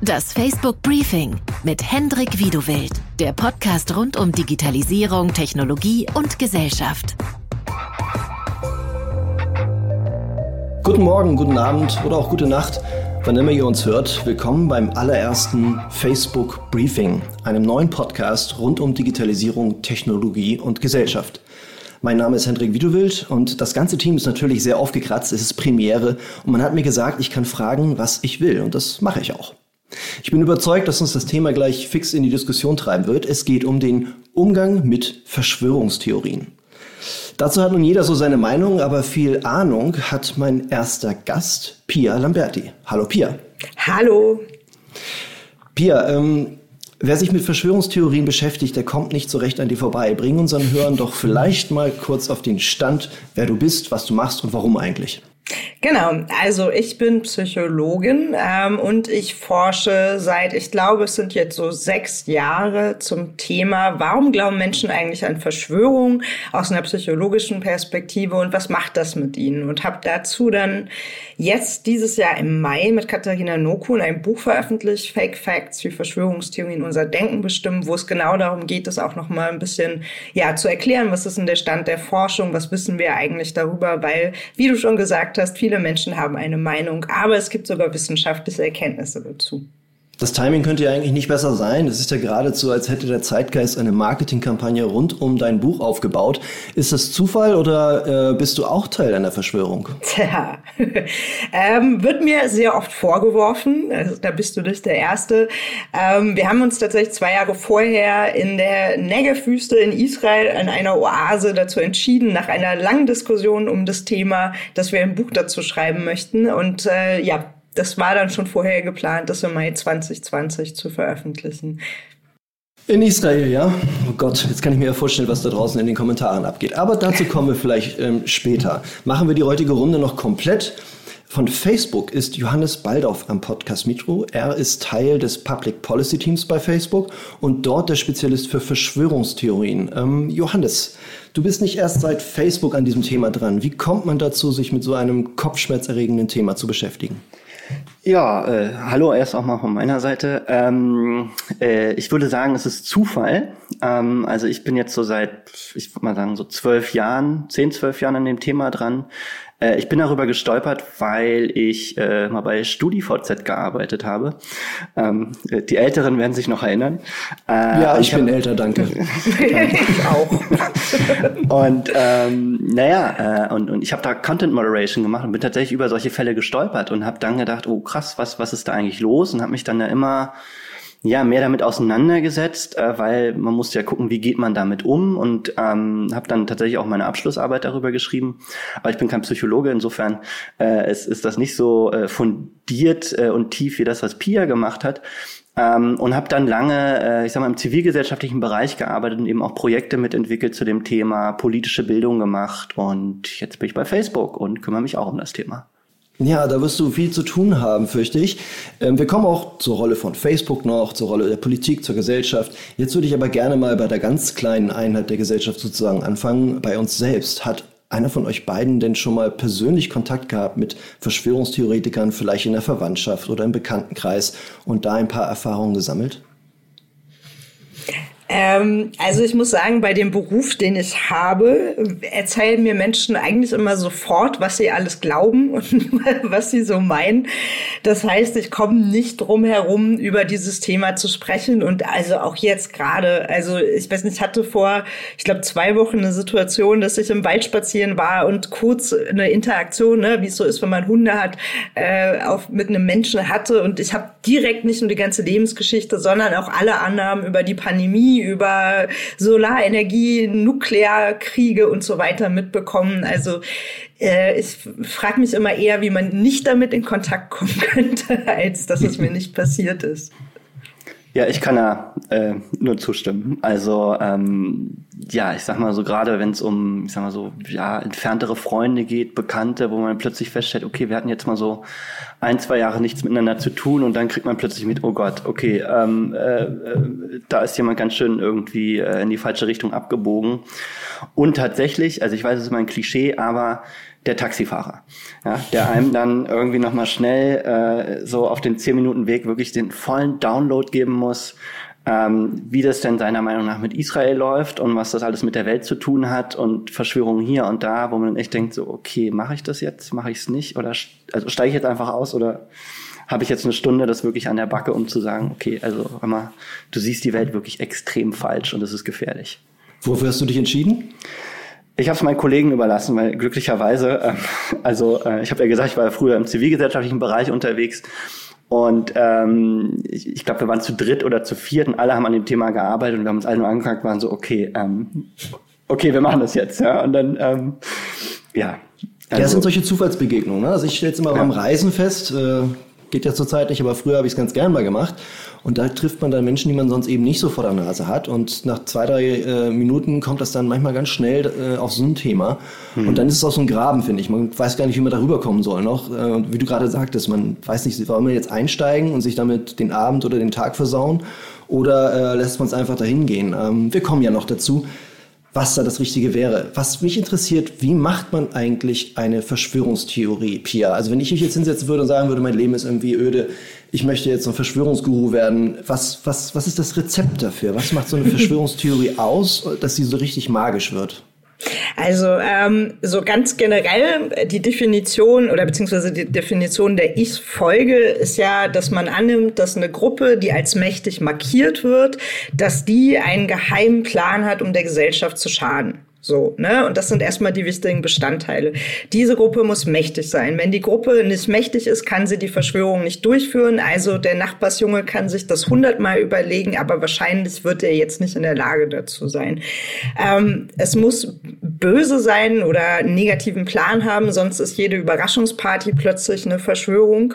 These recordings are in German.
Das Facebook Briefing mit Hendrik Wiedewild, der Podcast rund um Digitalisierung, Technologie und Gesellschaft. Guten Morgen, guten Abend oder auch gute Nacht, wann immer ihr uns hört. Willkommen beim allerersten Facebook Briefing, einem neuen Podcast rund um Digitalisierung, Technologie und Gesellschaft. Mein Name ist Hendrik Wiedewild und das ganze Team ist natürlich sehr aufgekratzt. Es ist Premiere und man hat mir gesagt, ich kann fragen, was ich will und das mache ich auch. Ich bin überzeugt, dass uns das Thema gleich fix in die Diskussion treiben wird. Es geht um den Umgang mit Verschwörungstheorien. Dazu hat nun jeder so seine Meinung, aber viel Ahnung hat mein erster Gast, Pia Lamberti. Hallo Pia. Hallo. Pia, ähm, wer sich mit Verschwörungstheorien beschäftigt, der kommt nicht so recht an dir vorbei. Bring unseren Hörern doch vielleicht mal kurz auf den Stand, wer du bist, was du machst und warum eigentlich. Genau, also ich bin Psychologin ähm, und ich forsche seit, ich glaube, es sind jetzt so sechs Jahre zum Thema, warum glauben Menschen eigentlich an Verschwörungen aus einer psychologischen Perspektive und was macht das mit ihnen? Und habe dazu dann jetzt dieses Jahr im Mai mit Katharina Nokun ein Buch veröffentlicht, Fake Facts, wie Verschwörungstheorien unser Denken bestimmen, wo es genau darum geht, das auch nochmal ein bisschen ja, zu erklären, was ist denn der Stand der Forschung, was wissen wir eigentlich darüber, weil, wie du schon gesagt hast, viele Menschen haben eine Meinung, aber es gibt sogar wissenschaftliche Erkenntnisse dazu. Das Timing könnte ja eigentlich nicht besser sein. Es ist ja geradezu, als hätte der Zeitgeist eine Marketingkampagne rund um dein Buch aufgebaut. Ist das Zufall oder äh, bist du auch Teil einer Verschwörung? Tja, ähm, wird mir sehr oft vorgeworfen. Also, da bist du nicht der Erste. Ähm, wir haben uns tatsächlich zwei Jahre vorher in der Negev-Wüste in Israel an einer Oase dazu entschieden, nach einer langen Diskussion um das Thema, dass wir ein Buch dazu schreiben möchten. Und äh, ja, das war dann schon vorher geplant, das im Mai 2020 zu veröffentlichen. In Israel, ja. Oh Gott, jetzt kann ich mir ja vorstellen, was da draußen in den Kommentaren abgeht. Aber dazu kommen wir vielleicht ähm, später. Machen wir die heutige Runde noch komplett. Von Facebook ist Johannes Baldauf am Podcast Mitro. Er ist Teil des Public Policy Teams bei Facebook und dort der Spezialist für Verschwörungstheorien. Ähm, Johannes, du bist nicht erst seit Facebook an diesem Thema dran. Wie kommt man dazu, sich mit so einem kopfschmerzerregenden Thema zu beschäftigen? Ja, äh, hallo erst auch mal von meiner Seite. Ähm, äh, ich würde sagen, es ist Zufall. Ähm, also ich bin jetzt so seit, ich würde mal sagen, so zwölf Jahren, zehn, zwölf Jahren an dem Thema dran. Äh, ich bin darüber gestolpert, weil ich äh, mal bei StudiVZ gearbeitet habe. Ähm, äh, die Älteren werden sich noch erinnern. Äh, ja, ich, ich bin hab, älter, danke. ich auch. und ähm, naja, äh, und, und ich habe da Content Moderation gemacht und bin tatsächlich über solche Fälle gestolpert und habe dann gedacht, oh krass, was, was ist da eigentlich los? Und habe mich dann da immer ja mehr damit auseinandergesetzt, äh, weil man muss ja gucken, wie geht man damit um und ähm, habe dann tatsächlich auch meine Abschlussarbeit darüber geschrieben. Aber ich bin kein Psychologe, insofern äh, es ist das nicht so äh, fundiert äh, und tief wie das, was Pia gemacht hat. Ähm, und habe dann lange, äh, ich sag mal, im zivilgesellschaftlichen Bereich gearbeitet und eben auch Projekte mitentwickelt zu dem Thema politische Bildung gemacht. Und jetzt bin ich bei Facebook und kümmere mich auch um das Thema. Ja, da wirst du viel zu tun haben, fürchte ich. Ähm, wir kommen auch zur Rolle von Facebook noch, zur Rolle der Politik, zur Gesellschaft. Jetzt würde ich aber gerne mal bei der ganz kleinen Einheit der Gesellschaft sozusagen anfangen, bei uns selbst. Hat einer von euch beiden denn schon mal persönlich Kontakt gehabt mit Verschwörungstheoretikern, vielleicht in der Verwandtschaft oder im Bekanntenkreis und da ein paar Erfahrungen gesammelt? Ähm, also ich muss sagen, bei dem Beruf, den ich habe, erzählen mir Menschen eigentlich immer sofort, was sie alles glauben und was sie so meinen. Das heißt, ich komme nicht drum herum, über dieses Thema zu sprechen. Und also auch jetzt gerade, also ich weiß nicht, ich hatte vor, ich glaube, zwei Wochen eine Situation, dass ich im Wald spazieren war und kurz eine Interaktion, ne, wie es so ist, wenn man Hunde hat, äh, auf, mit einem Menschen hatte. Und ich habe direkt nicht nur die ganze Lebensgeschichte, sondern auch alle Annahmen über die Pandemie über Solarenergie, Nuklearkriege und so weiter mitbekommen. Also äh, ich frage mich immer eher, wie man nicht damit in Kontakt kommen könnte, als dass es mir nicht passiert ist. Ja, ich kann da äh, nur zustimmen. Also ähm, ja, ich sag mal so gerade, wenn es um, ich sag mal so, ja, entferntere Freunde geht, Bekannte, wo man plötzlich feststellt, okay, wir hatten jetzt mal so ein, zwei Jahre nichts miteinander zu tun und dann kriegt man plötzlich mit, oh Gott, okay, ähm, äh, da ist jemand ganz schön irgendwie äh, in die falsche Richtung abgebogen. Und tatsächlich, also ich weiß, es ist mal ein Klischee, aber der Taxifahrer, ja, der einem dann irgendwie nochmal schnell äh, so auf den 10 Minuten Weg wirklich den vollen Download geben muss, ähm, wie das denn seiner Meinung nach mit Israel läuft und was das alles mit der Welt zu tun hat und Verschwörungen hier und da, wo man echt denkt, so, okay, mache ich das jetzt, mache ich es nicht oder also steige ich jetzt einfach aus oder habe ich jetzt eine Stunde das wirklich an der Backe, um zu sagen, okay, also immer, du siehst die Welt wirklich extrem falsch und es ist gefährlich. Wofür hast du dich entschieden? Ich habe es meinen Kollegen überlassen, weil glücklicherweise, äh, also äh, ich habe ja gesagt, ich war ja früher im zivilgesellschaftlichen Bereich unterwegs und ähm, ich, ich glaube, wir waren zu dritt oder zu viert und alle haben an dem Thema gearbeitet und wir haben uns alle nur angeguckt, waren so, okay, ähm, okay, wir machen das jetzt. Ja? Und dann, ähm, ja. Also, das sind solche Zufallsbegegnungen. Ne? Also ich stelle jetzt immer ja. beim Reisen fest, äh, geht ja zurzeit nicht, aber früher habe ich es ganz gern mal gemacht. Und da trifft man dann Menschen, die man sonst eben nicht so vor der Nase hat. Und nach zwei, drei äh, Minuten kommt das dann manchmal ganz schnell äh, auf so ein Thema. Mhm. Und dann ist es auch so ein Graben, finde ich. Man weiß gar nicht, wie man darüber kommen soll noch. Äh, wie du gerade sagtest, man weiß nicht, warum man jetzt einsteigen und sich damit den Abend oder den Tag versauen. Oder äh, lässt man es einfach dahin gehen. Ähm, wir kommen ja noch dazu was da das Richtige wäre. Was mich interessiert, wie macht man eigentlich eine Verschwörungstheorie, Pia? Also wenn ich mich jetzt hinsetzen würde und sagen würde, mein Leben ist irgendwie öde, ich möchte jetzt ein Verschwörungsguru werden, was, was, was ist das Rezept dafür? Was macht so eine Verschwörungstheorie aus, dass sie so richtig magisch wird? Also ähm, so ganz generell die Definition oder beziehungsweise die Definition der Ich-Folge ist ja, dass man annimmt, dass eine Gruppe, die als mächtig markiert wird, dass die einen geheimen Plan hat, um der Gesellschaft zu schaden. So, ne? Und das sind erstmal die wichtigen Bestandteile. Diese Gruppe muss mächtig sein. Wenn die Gruppe nicht mächtig ist, kann sie die Verschwörung nicht durchführen. Also der Nachbarsjunge kann sich das hundertmal überlegen, aber wahrscheinlich wird er jetzt nicht in der Lage dazu sein. Ähm, es muss böse sein oder einen negativen Plan haben, sonst ist jede Überraschungsparty plötzlich eine Verschwörung.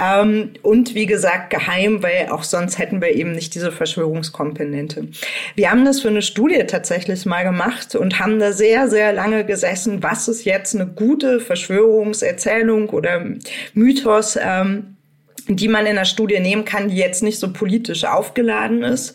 Ähm, und wie gesagt, geheim, weil auch sonst hätten wir eben nicht diese Verschwörungskomponente. Wir haben das für eine Studie tatsächlich mal gemacht und haben da sehr, sehr lange gesessen, was ist jetzt eine gute Verschwörungserzählung oder Mythos. Ähm, die man in der Studie nehmen kann, die jetzt nicht so politisch aufgeladen ist,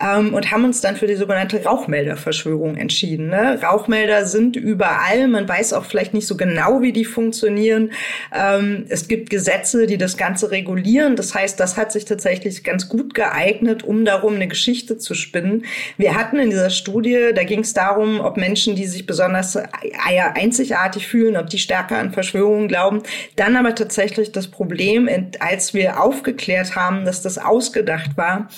ähm, und haben uns dann für die sogenannte Rauchmelderverschwörung entschieden. Ne? Rauchmelder sind überall, man weiß auch vielleicht nicht so genau, wie die funktionieren. Ähm, es gibt Gesetze, die das Ganze regulieren. Das heißt, das hat sich tatsächlich ganz gut geeignet, um darum eine Geschichte zu spinnen. Wir hatten in dieser Studie, da ging es darum, ob Menschen, die sich besonders einzigartig fühlen, ob die stärker an Verschwörungen glauben. Dann aber tatsächlich das Problem, als wir aufgeklärt haben, dass das ausgedacht war,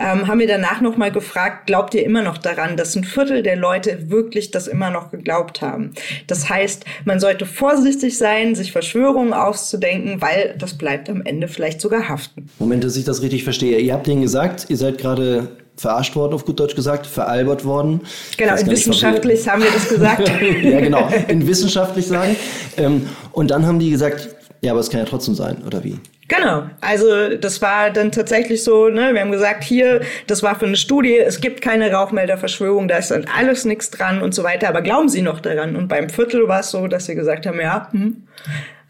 ähm, haben wir danach noch mal gefragt, glaubt ihr immer noch daran, dass ein Viertel der Leute wirklich das immer noch geglaubt haben? Das heißt, man sollte vorsichtig sein, sich Verschwörungen auszudenken, weil das bleibt am Ende vielleicht sogar haften. Moment, dass ich das richtig verstehe. Ihr habt denen gesagt, ihr seid gerade verarscht worden, auf gut Deutsch gesagt, veralbert worden. Genau, in wissenschaftlich nicht, haben wir das gesagt. ja, genau, in wissenschaftlich sagen. Ähm, und dann haben die gesagt, ja, aber es kann ja trotzdem sein, oder wie? Genau, also das war dann tatsächlich so, ne, wir haben gesagt, hier, das war für eine Studie, es gibt keine Rauchmelderverschwörung, da ist dann alles nichts dran und so weiter, aber glauben Sie noch daran? Und beim Viertel war es so, dass sie gesagt haben, ja, hm,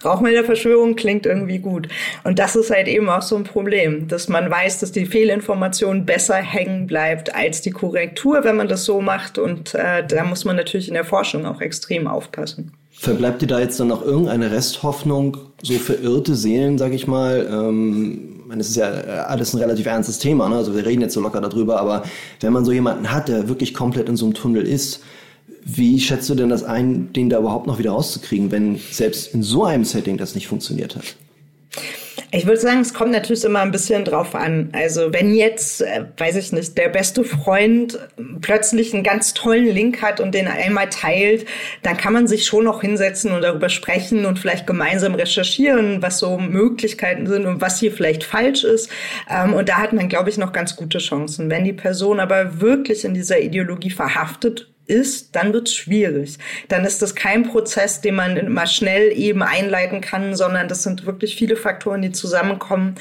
Rauchmelderverschwörung klingt irgendwie gut. Und das ist halt eben auch so ein Problem, dass man weiß, dass die Fehlinformation besser hängen bleibt als die Korrektur, wenn man das so macht. Und äh, da muss man natürlich in der Forschung auch extrem aufpassen. Verbleibt dir da jetzt dann noch irgendeine Resthoffnung, so verirrte Seelen, sag ich mal? Ähm, es ist ja alles ein relativ ernstes Thema, ne? also wir reden jetzt so locker darüber, aber wenn man so jemanden hat, der wirklich komplett in so einem Tunnel ist, wie schätzt du denn das ein, den da überhaupt noch wieder rauszukriegen, wenn selbst in so einem Setting das nicht funktioniert hat? Ich würde sagen, es kommt natürlich immer ein bisschen drauf an. Also wenn jetzt, äh, weiß ich nicht, der beste Freund plötzlich einen ganz tollen Link hat und den einmal teilt, dann kann man sich schon noch hinsetzen und darüber sprechen und vielleicht gemeinsam recherchieren, was so Möglichkeiten sind und was hier vielleicht falsch ist. Ähm, und da hat man, glaube ich, noch ganz gute Chancen. Wenn die Person aber wirklich in dieser Ideologie verhaftet ist, dann wird es schwierig. Dann ist das kein Prozess, den man mal schnell eben einleiten kann, sondern das sind wirklich viele Faktoren, die zusammenkommen.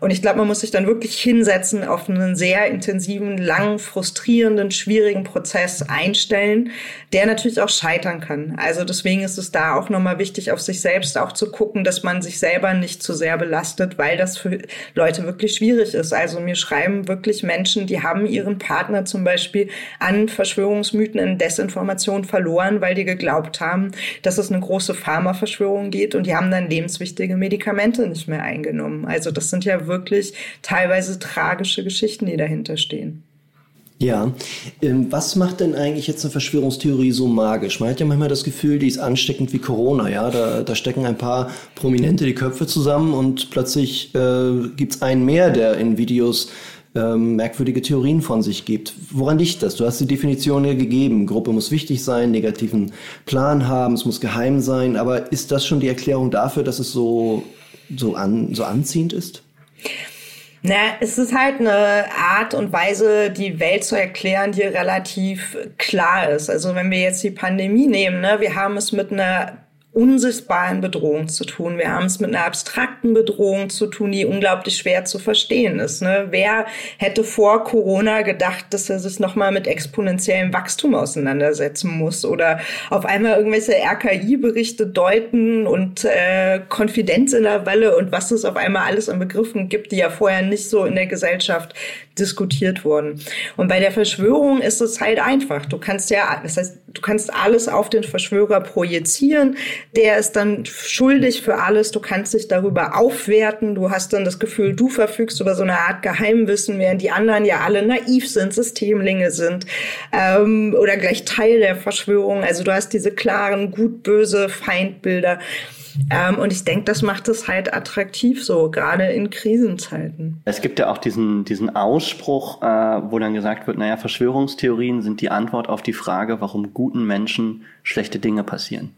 Und ich glaube, man muss sich dann wirklich hinsetzen, auf einen sehr intensiven, langen, frustrierenden, schwierigen Prozess einstellen, der natürlich auch scheitern kann. Also deswegen ist es da auch nochmal wichtig, auf sich selbst auch zu gucken, dass man sich selber nicht zu sehr belastet, weil das für Leute wirklich schwierig ist. Also mir schreiben wirklich Menschen, die haben ihren Partner zum Beispiel an Verschwörungsmythen in Desinformation verloren, weil die geglaubt haben, dass es eine große Pharmaverschwörung geht und die haben dann lebenswichtige Medikamente nicht mehr eingenommen. Also das sind ja wirklich teilweise tragische Geschichten, die dahinter stehen. Ja, ähm, was macht denn eigentlich jetzt eine Verschwörungstheorie so magisch? Man hat ja manchmal das Gefühl, die ist ansteckend wie Corona, ja. Da, da stecken ein paar Prominente die Köpfe zusammen und plötzlich äh, gibt's einen mehr, der in Videos ähm, merkwürdige Theorien von sich gibt. Woran liegt das? Du hast die Definition ja gegeben. Gruppe muss wichtig sein, negativen Plan haben, es muss geheim sein. Aber ist das schon die Erklärung dafür, dass es so, so, an, so anziehend ist? Na, es ist halt eine Art und Weise, die Welt zu erklären, die relativ klar ist. Also wenn wir jetzt die Pandemie nehmen, ne, wir haben es mit einer unsichtbaren Bedrohung zu tun. Wir haben es mit einer abstrakten Bedrohung zu tun, die unglaublich schwer zu verstehen ist. Ne? Wer hätte vor Corona gedacht, dass er sich nochmal mit exponentiellem Wachstum auseinandersetzen muss oder auf einmal irgendwelche RKI-Berichte deuten und äh, Konfidenz in der Welle und was es auf einmal alles an Begriffen gibt, die ja vorher nicht so in der Gesellschaft diskutiert wurden. Und bei der Verschwörung ist es halt einfach. Du kannst ja, das heißt, du kannst alles auf den Verschwörer projizieren. Der ist dann schuldig für alles. Du kannst dich darüber aufwerten. Du hast dann das Gefühl, du verfügst über so eine Art Geheimwissen, während die anderen ja alle naiv sind, Systemlinge sind ähm, oder gleich Teil der Verschwörung. Also du hast diese klaren gut-böse Feindbilder. Ähm, und ich denke, das macht es halt attraktiv so, gerade in Krisenzeiten. Es gibt ja auch diesen, diesen Ausspruch, äh, wo dann gesagt wird, naja, Verschwörungstheorien sind die Antwort auf die Frage, warum guten Menschen schlechte Dinge passieren.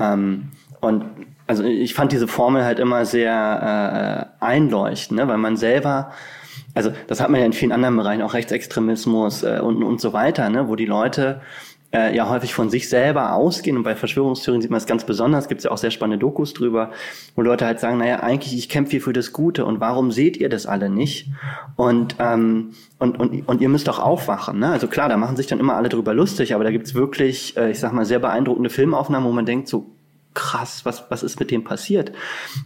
Ähm, und also ich fand diese Formel halt immer sehr äh, einleuchtend, ne? weil man selber also das hat man ja in vielen anderen Bereichen, auch Rechtsextremismus äh, und, und so weiter, ne, wo die Leute äh, ja häufig von sich selber ausgehen und bei Verschwörungstheorien sieht man es ganz besonders, gibt es ja auch sehr spannende Dokus drüber, wo Leute halt sagen, naja, eigentlich, ich kämpfe hier für das Gute und warum seht ihr das alle nicht? Und, ähm, und, und, und ihr müsst doch aufwachen. Ne? Also klar, da machen sich dann immer alle drüber lustig, aber da gibt's wirklich, äh, ich sag mal, sehr beeindruckende Filmaufnahmen, wo man denkt, so krass, was, was ist mit dem passiert?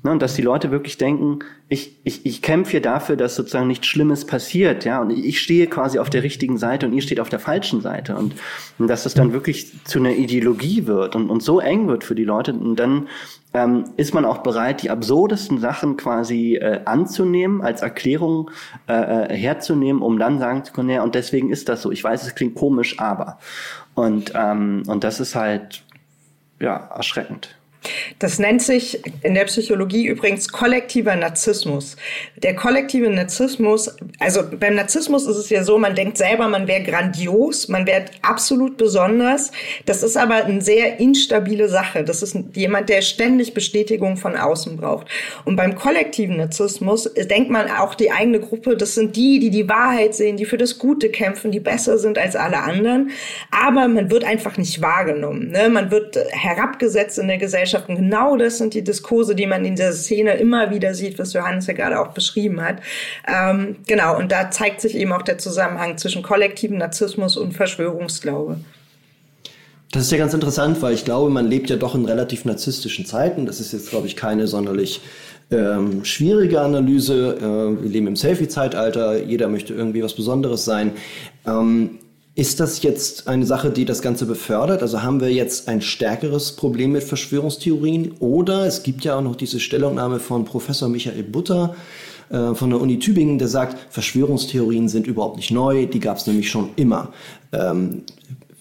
Ne, und dass die Leute wirklich denken, ich, ich, ich kämpfe hier dafür, dass sozusagen nichts Schlimmes passiert, ja, und ich stehe quasi auf der richtigen Seite und ihr steht auf der falschen Seite und, und dass es dann wirklich zu einer Ideologie wird und, und so eng wird für die Leute und dann ähm, ist man auch bereit, die absurdesten Sachen quasi äh, anzunehmen, als Erklärung äh, äh herzunehmen, um dann sagen zu können, ja, und deswegen ist das so. Ich weiß, es klingt komisch, aber. Und, ähm, und das ist halt ja erschreckend. Das nennt sich in der Psychologie übrigens kollektiver Narzissmus. Der kollektive Narzissmus, also beim Narzissmus ist es ja so, man denkt selber, man wäre grandios, man wäre absolut besonders. Das ist aber eine sehr instabile Sache. Das ist jemand, der ständig Bestätigung von außen braucht. Und beim kollektiven Narzissmus denkt man auch die eigene Gruppe, das sind die, die die Wahrheit sehen, die für das Gute kämpfen, die besser sind als alle anderen. Aber man wird einfach nicht wahrgenommen. Ne? Man wird herabgesetzt in der Gesellschaft Gesellschaften. Genau das sind die Diskurse, die man in der Szene immer wieder sieht, was Johannes ja gerade auch beschrieben hat. Ähm, genau, und da zeigt sich eben auch der Zusammenhang zwischen kollektivem Narzissmus und Verschwörungsglaube. Das ist ja ganz interessant, weil ich glaube, man lebt ja doch in relativ narzisstischen Zeiten. Das ist jetzt, glaube ich, keine sonderlich ähm, schwierige Analyse. Äh, wir leben im Selfie-Zeitalter, jeder möchte irgendwie was Besonderes sein. Ähm, ist das jetzt eine Sache, die das Ganze befördert? Also haben wir jetzt ein stärkeres Problem mit Verschwörungstheorien? Oder es gibt ja auch noch diese Stellungnahme von Professor Michael Butter äh, von der Uni Tübingen, der sagt, Verschwörungstheorien sind überhaupt nicht neu, die gab es nämlich schon immer. Ähm,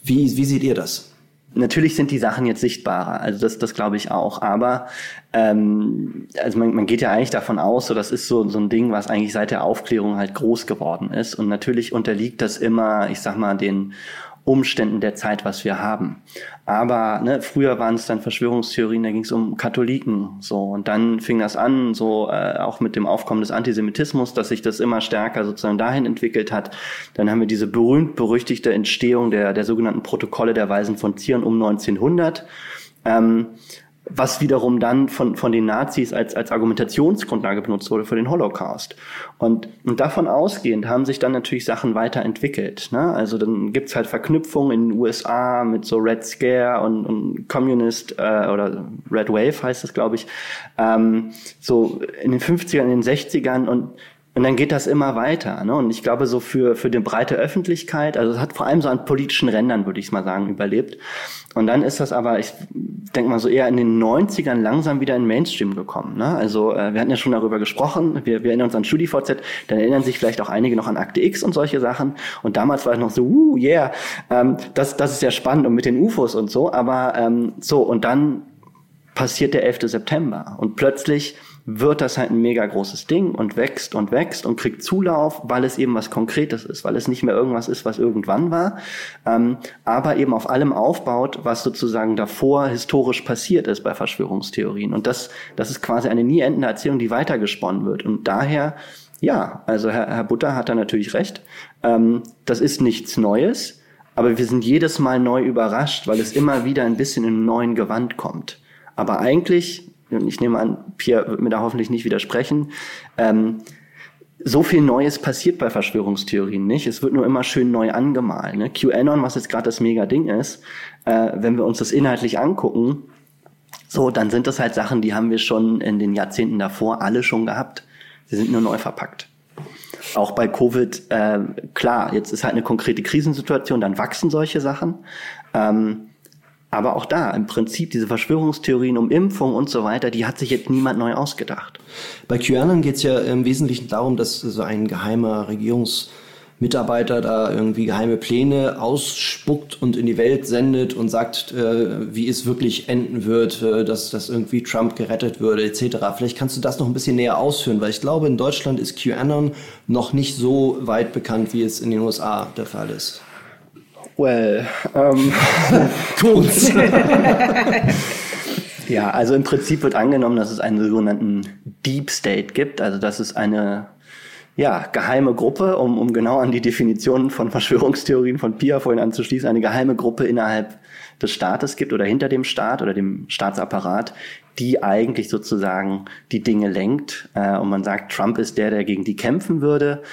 wie, wie seht ihr das? Natürlich sind die Sachen jetzt sichtbarer, also das, das glaube ich auch. Aber ähm, also man, man geht ja eigentlich davon aus, so das ist so, so ein Ding, was eigentlich seit der Aufklärung halt groß geworden ist. Und natürlich unterliegt das immer, ich sag mal, den Umständen der Zeit, was wir haben. Aber ne, früher waren es dann Verschwörungstheorien, da ging es um Katholiken so und dann fing das an, so äh, auch mit dem Aufkommen des Antisemitismus, dass sich das immer stärker sozusagen dahin entwickelt hat. Dann haben wir diese berühmt berüchtigte Entstehung der der sogenannten Protokolle der Weisen von Zion um 1900. Ähm, was wiederum dann von, von den Nazis als, als Argumentationsgrundlage benutzt wurde für den Holocaust. Und, und davon ausgehend haben sich dann natürlich Sachen weiterentwickelt. Ne? Also dann gibt's halt Verknüpfungen in den USA mit so Red Scare und, und Communist äh, oder Red Wave heißt es, glaube ich, ähm, so in den 50ern, in den 60ern und Und dann geht das immer weiter. Ne? Und ich glaube, so für, für die breite Öffentlichkeit, also es hat vor allem so an politischen Rändern, würde ich mal sagen, überlebt. Und dann ist das aber, ich denke mal so eher in den 90ern langsam wieder in Mainstream gekommen. Ne? Also äh, wir hatten ja schon darüber gesprochen, wir, wir erinnern uns an StudiVZ, dann erinnern sich vielleicht auch einige noch an Akte X und solche Sachen. Und damals war es noch so, uh, yeah, ähm, das, das ist ja spannend und mit den UFOs und so. Aber ähm, so, und dann passiert der 11. September und plötzlich wird das halt ein mega großes Ding und wächst und wächst und kriegt Zulauf, weil es eben was Konkretes ist, weil es nicht mehr irgendwas ist, was irgendwann war, ähm, aber eben auf allem aufbaut, was sozusagen davor historisch passiert ist bei Verschwörungstheorien. Und das, das ist quasi eine nie endende Erzählung, die weitergesponnen wird. Und daher, ja, also Herr, Herr Butter hat da natürlich recht. Ähm, das ist nichts Neues, aber wir sind jedes Mal neu überrascht, weil es immer wieder ein bisschen in einem neuen Gewand kommt. Aber eigentlich ich nehme an, Pierre wird mir da hoffentlich nicht widersprechen, ähm, so viel Neues passiert bei Verschwörungstheorien nicht. Es wird nur immer schön neu angemalt. Ne? QAnon, was jetzt gerade das Mega-Ding ist, äh, wenn wir uns das inhaltlich angucken, so, dann sind das halt Sachen, die haben wir schon in den Jahrzehnten davor alle schon gehabt. Sie sind nur neu verpackt. Auch bei Covid, äh, klar, jetzt ist halt eine konkrete Krisensituation, dann wachsen solche Sachen. Ähm, aber auch da, im Prinzip, diese Verschwörungstheorien um Impfung und so weiter, die hat sich jetzt niemand neu ausgedacht. Bei QAnon geht es ja im Wesentlichen darum, dass so ein geheimer Regierungsmitarbeiter da irgendwie geheime Pläne ausspuckt und in die Welt sendet und sagt, äh, wie es wirklich enden wird, äh, dass, dass irgendwie Trump gerettet würde, etc. Vielleicht kannst du das noch ein bisschen näher ausführen, weil ich glaube, in Deutschland ist QAnon noch nicht so weit bekannt, wie es in den USA der Fall ist. Well, ähm, tut's. ja, also im Prinzip wird angenommen, dass es einen sogenannten Deep State gibt, also dass es eine ja, geheime Gruppe, um, um genau an die Definition von Verschwörungstheorien von Pia vorhin anzuschließen, eine geheime Gruppe innerhalb des Staates gibt oder hinter dem Staat oder dem Staatsapparat, die eigentlich sozusagen die Dinge lenkt. Äh, und man sagt, Trump ist der, der gegen die kämpfen würde.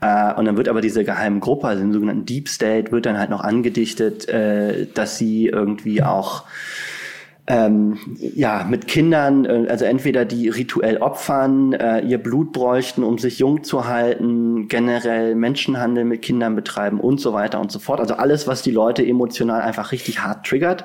Äh, und dann wird aber diese geheime Gruppe, also den sogenannten Deep State, wird dann halt noch angedichtet, äh, dass sie irgendwie auch ähm, ja, mit Kindern, äh, also entweder die rituell opfern, äh, ihr Blut bräuchten, um sich jung zu halten, generell Menschenhandel mit Kindern betreiben und so weiter und so fort. Also alles, was die Leute emotional einfach richtig hart triggert.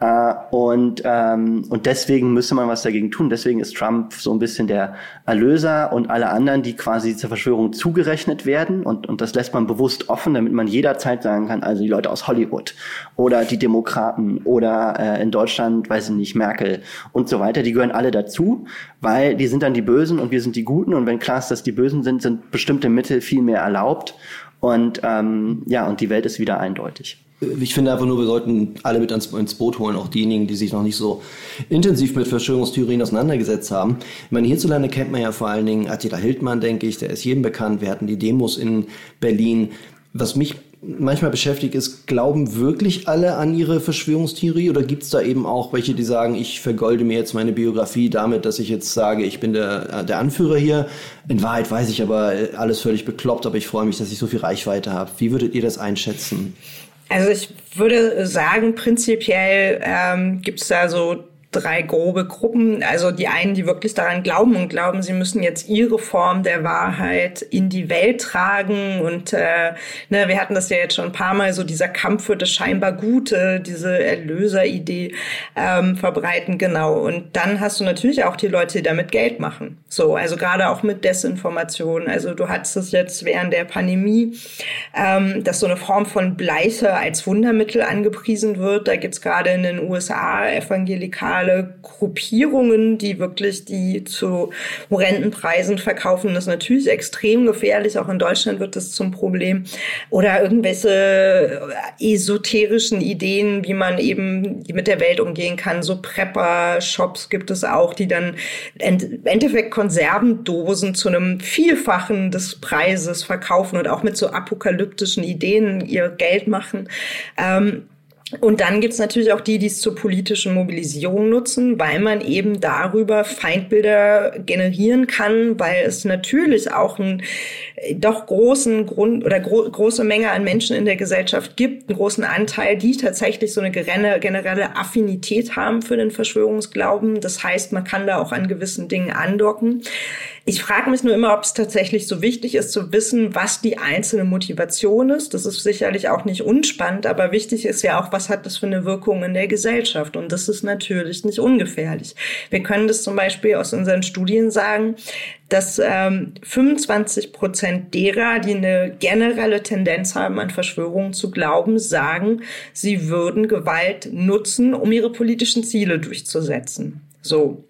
Äh, und, ähm, und deswegen müsse man was dagegen tun. Deswegen ist Trump so ein bisschen der Erlöser und alle anderen, die quasi zur Verschwörung zugerechnet werden. Und, und das lässt man bewusst offen, damit man jederzeit sagen kann, also die Leute aus Hollywood oder die Demokraten oder äh, in Deutschland, weiß ich nicht, Merkel und so weiter, die gehören alle dazu, weil die sind dann die Bösen und wir sind die Guten. Und wenn klar ist, dass die Bösen sind, sind bestimmte Mittel viel mehr erlaubt. Und ähm, ja, und die Welt ist wieder eindeutig ich finde einfach nur, wir sollten alle mit ins Boot holen, auch diejenigen, die sich noch nicht so intensiv mit Verschwörungstheorien auseinandergesetzt haben. Ich meine, hierzulande kennt man ja vor allen Dingen Attila Hildmann, denke ich, der ist jedem bekannt. Wir hatten die Demos in Berlin. Was mich manchmal beschäftigt ist, glauben wirklich alle an ihre Verschwörungstheorie oder gibt es da eben auch welche, die sagen, ich vergolde mir jetzt meine Biografie damit, dass ich jetzt sage, ich bin der, der Anführer hier. In Wahrheit weiß ich aber alles völlig bekloppt, aber ich freue mich, dass ich so viel Reichweite habe. Wie würdet ihr das einschätzen? Also ich würde sagen, prinzipiell ähm, gibt es da so drei grobe Gruppen. Also die einen, die wirklich daran glauben und glauben, sie müssen jetzt ihre Form der Wahrheit in die Welt tragen. Und äh, ne, wir hatten das ja jetzt schon ein paar Mal, so dieser Kampf für das scheinbar Gute, diese Erlöseridee ähm, verbreiten, genau. Und dann hast du natürlich auch die Leute, die damit Geld machen. So, also gerade auch mit Desinformation. Also du hattest es jetzt während der Pandemie, ähm, dass so eine Form von Bleiche als Wundermittel angepriesen wird. Da gibt's gerade in den USA evangelikal internationale Gruppierungen, die wirklich die zu horrenden Preisen verkaufen. Das ist natürlich extrem gefährlich. Auch in Deutschland wird das zum Problem. Oder irgendwelche esoterischen Ideen, wie man eben mit der Welt umgehen kann. So Prepper-Shops gibt es auch, die dann im Endeffekt Konservendosen zu einem Vielfachen des Preises verkaufen und auch mit so apokalyptischen Ideen ihr Geld machen. Ähm, Und dann gibt's natürlich auch die, die es zur politischen Mobilisierung nutzen, weil man eben darüber Feindbilder generieren kann, weil es natürlich auch äh, doch großen Grund oder gro große Menge an Menschen in der Gesellschaft gibt, einen großen Anteil, die tatsächlich so eine generelle Affinität haben für den Verschwörungsglauben. Das heißt, man kann da auch an gewissen Dingen andocken. Ich frage mich nur immer, ob es tatsächlich so wichtig ist zu wissen, was die einzelne Motivation ist. Das ist sicherlich auch nicht unspannend, aber wichtig ist ja auch, was hat das für eine Wirkung in der Gesellschaft. Und das ist natürlich nicht ungefährlich. Wir können das zum Beispiel aus unseren Studien sagen, dass ähm, 25 Prozent derer, die eine generelle Tendenz haben, an Verschwörungen zu glauben, sagen, sie würden Gewalt nutzen, um ihre politischen Ziele durchzusetzen. So.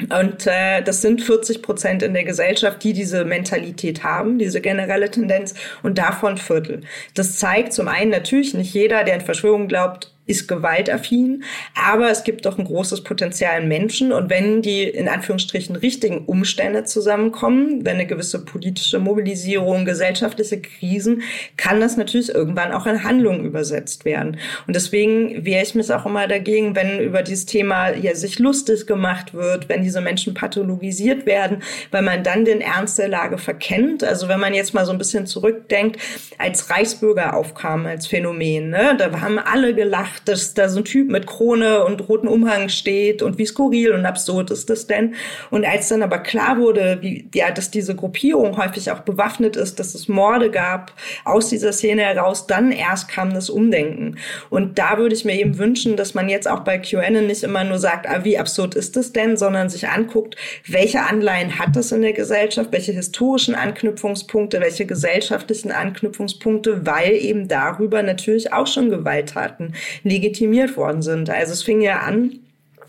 Und äh, das sind 40 Prozent in der Gesellschaft, die diese Mentalität haben, diese generelle Tendenz, und davon Viertel. Das zeigt zum einen natürlich nicht jeder, der an Verschwörungen glaubt, ist gewaltaffin, aber es gibt doch ein großes Potenzial in Menschen und wenn die in Anführungsstrichen richtigen Umstände zusammenkommen, wenn eine gewisse politische Mobilisierung, gesellschaftliche Krisen, kann das natürlich irgendwann auch in Handlungen übersetzt werden. Und deswegen wehre ich mich auch immer dagegen, wenn über dieses Thema ja sich lustig gemacht wird, wenn diese Menschen pathologisiert werden, weil man dann den Ernst der Lage verkennt. Also wenn man jetzt mal so ein bisschen zurückdenkt, als Reichsbürger aufkam als Phänomen, ne, da haben alle gelacht, ach, dass da so ein Typ mit Krone und roten Umhang steht und wie skurril und absurd ist das denn? Und als dann aber klar wurde, wie, ja, dass diese Gruppierung häufig auch bewaffnet ist, dass es Morde gab aus dieser Szene heraus, dann erst kam das Umdenken. Und da würde ich mir eben wünschen, dass man jetzt auch bei QAnon nicht immer nur sagt, ah, wie absurd ist das denn, sondern sich anguckt, welche Anleihen hat das in der Gesellschaft, welche historischen Anknüpfungspunkte, welche gesellschaftlichen Anknüpfungspunkte, weil eben darüber natürlich auch schon Gewalttaten legitimiert worden sind. Also es fing ja an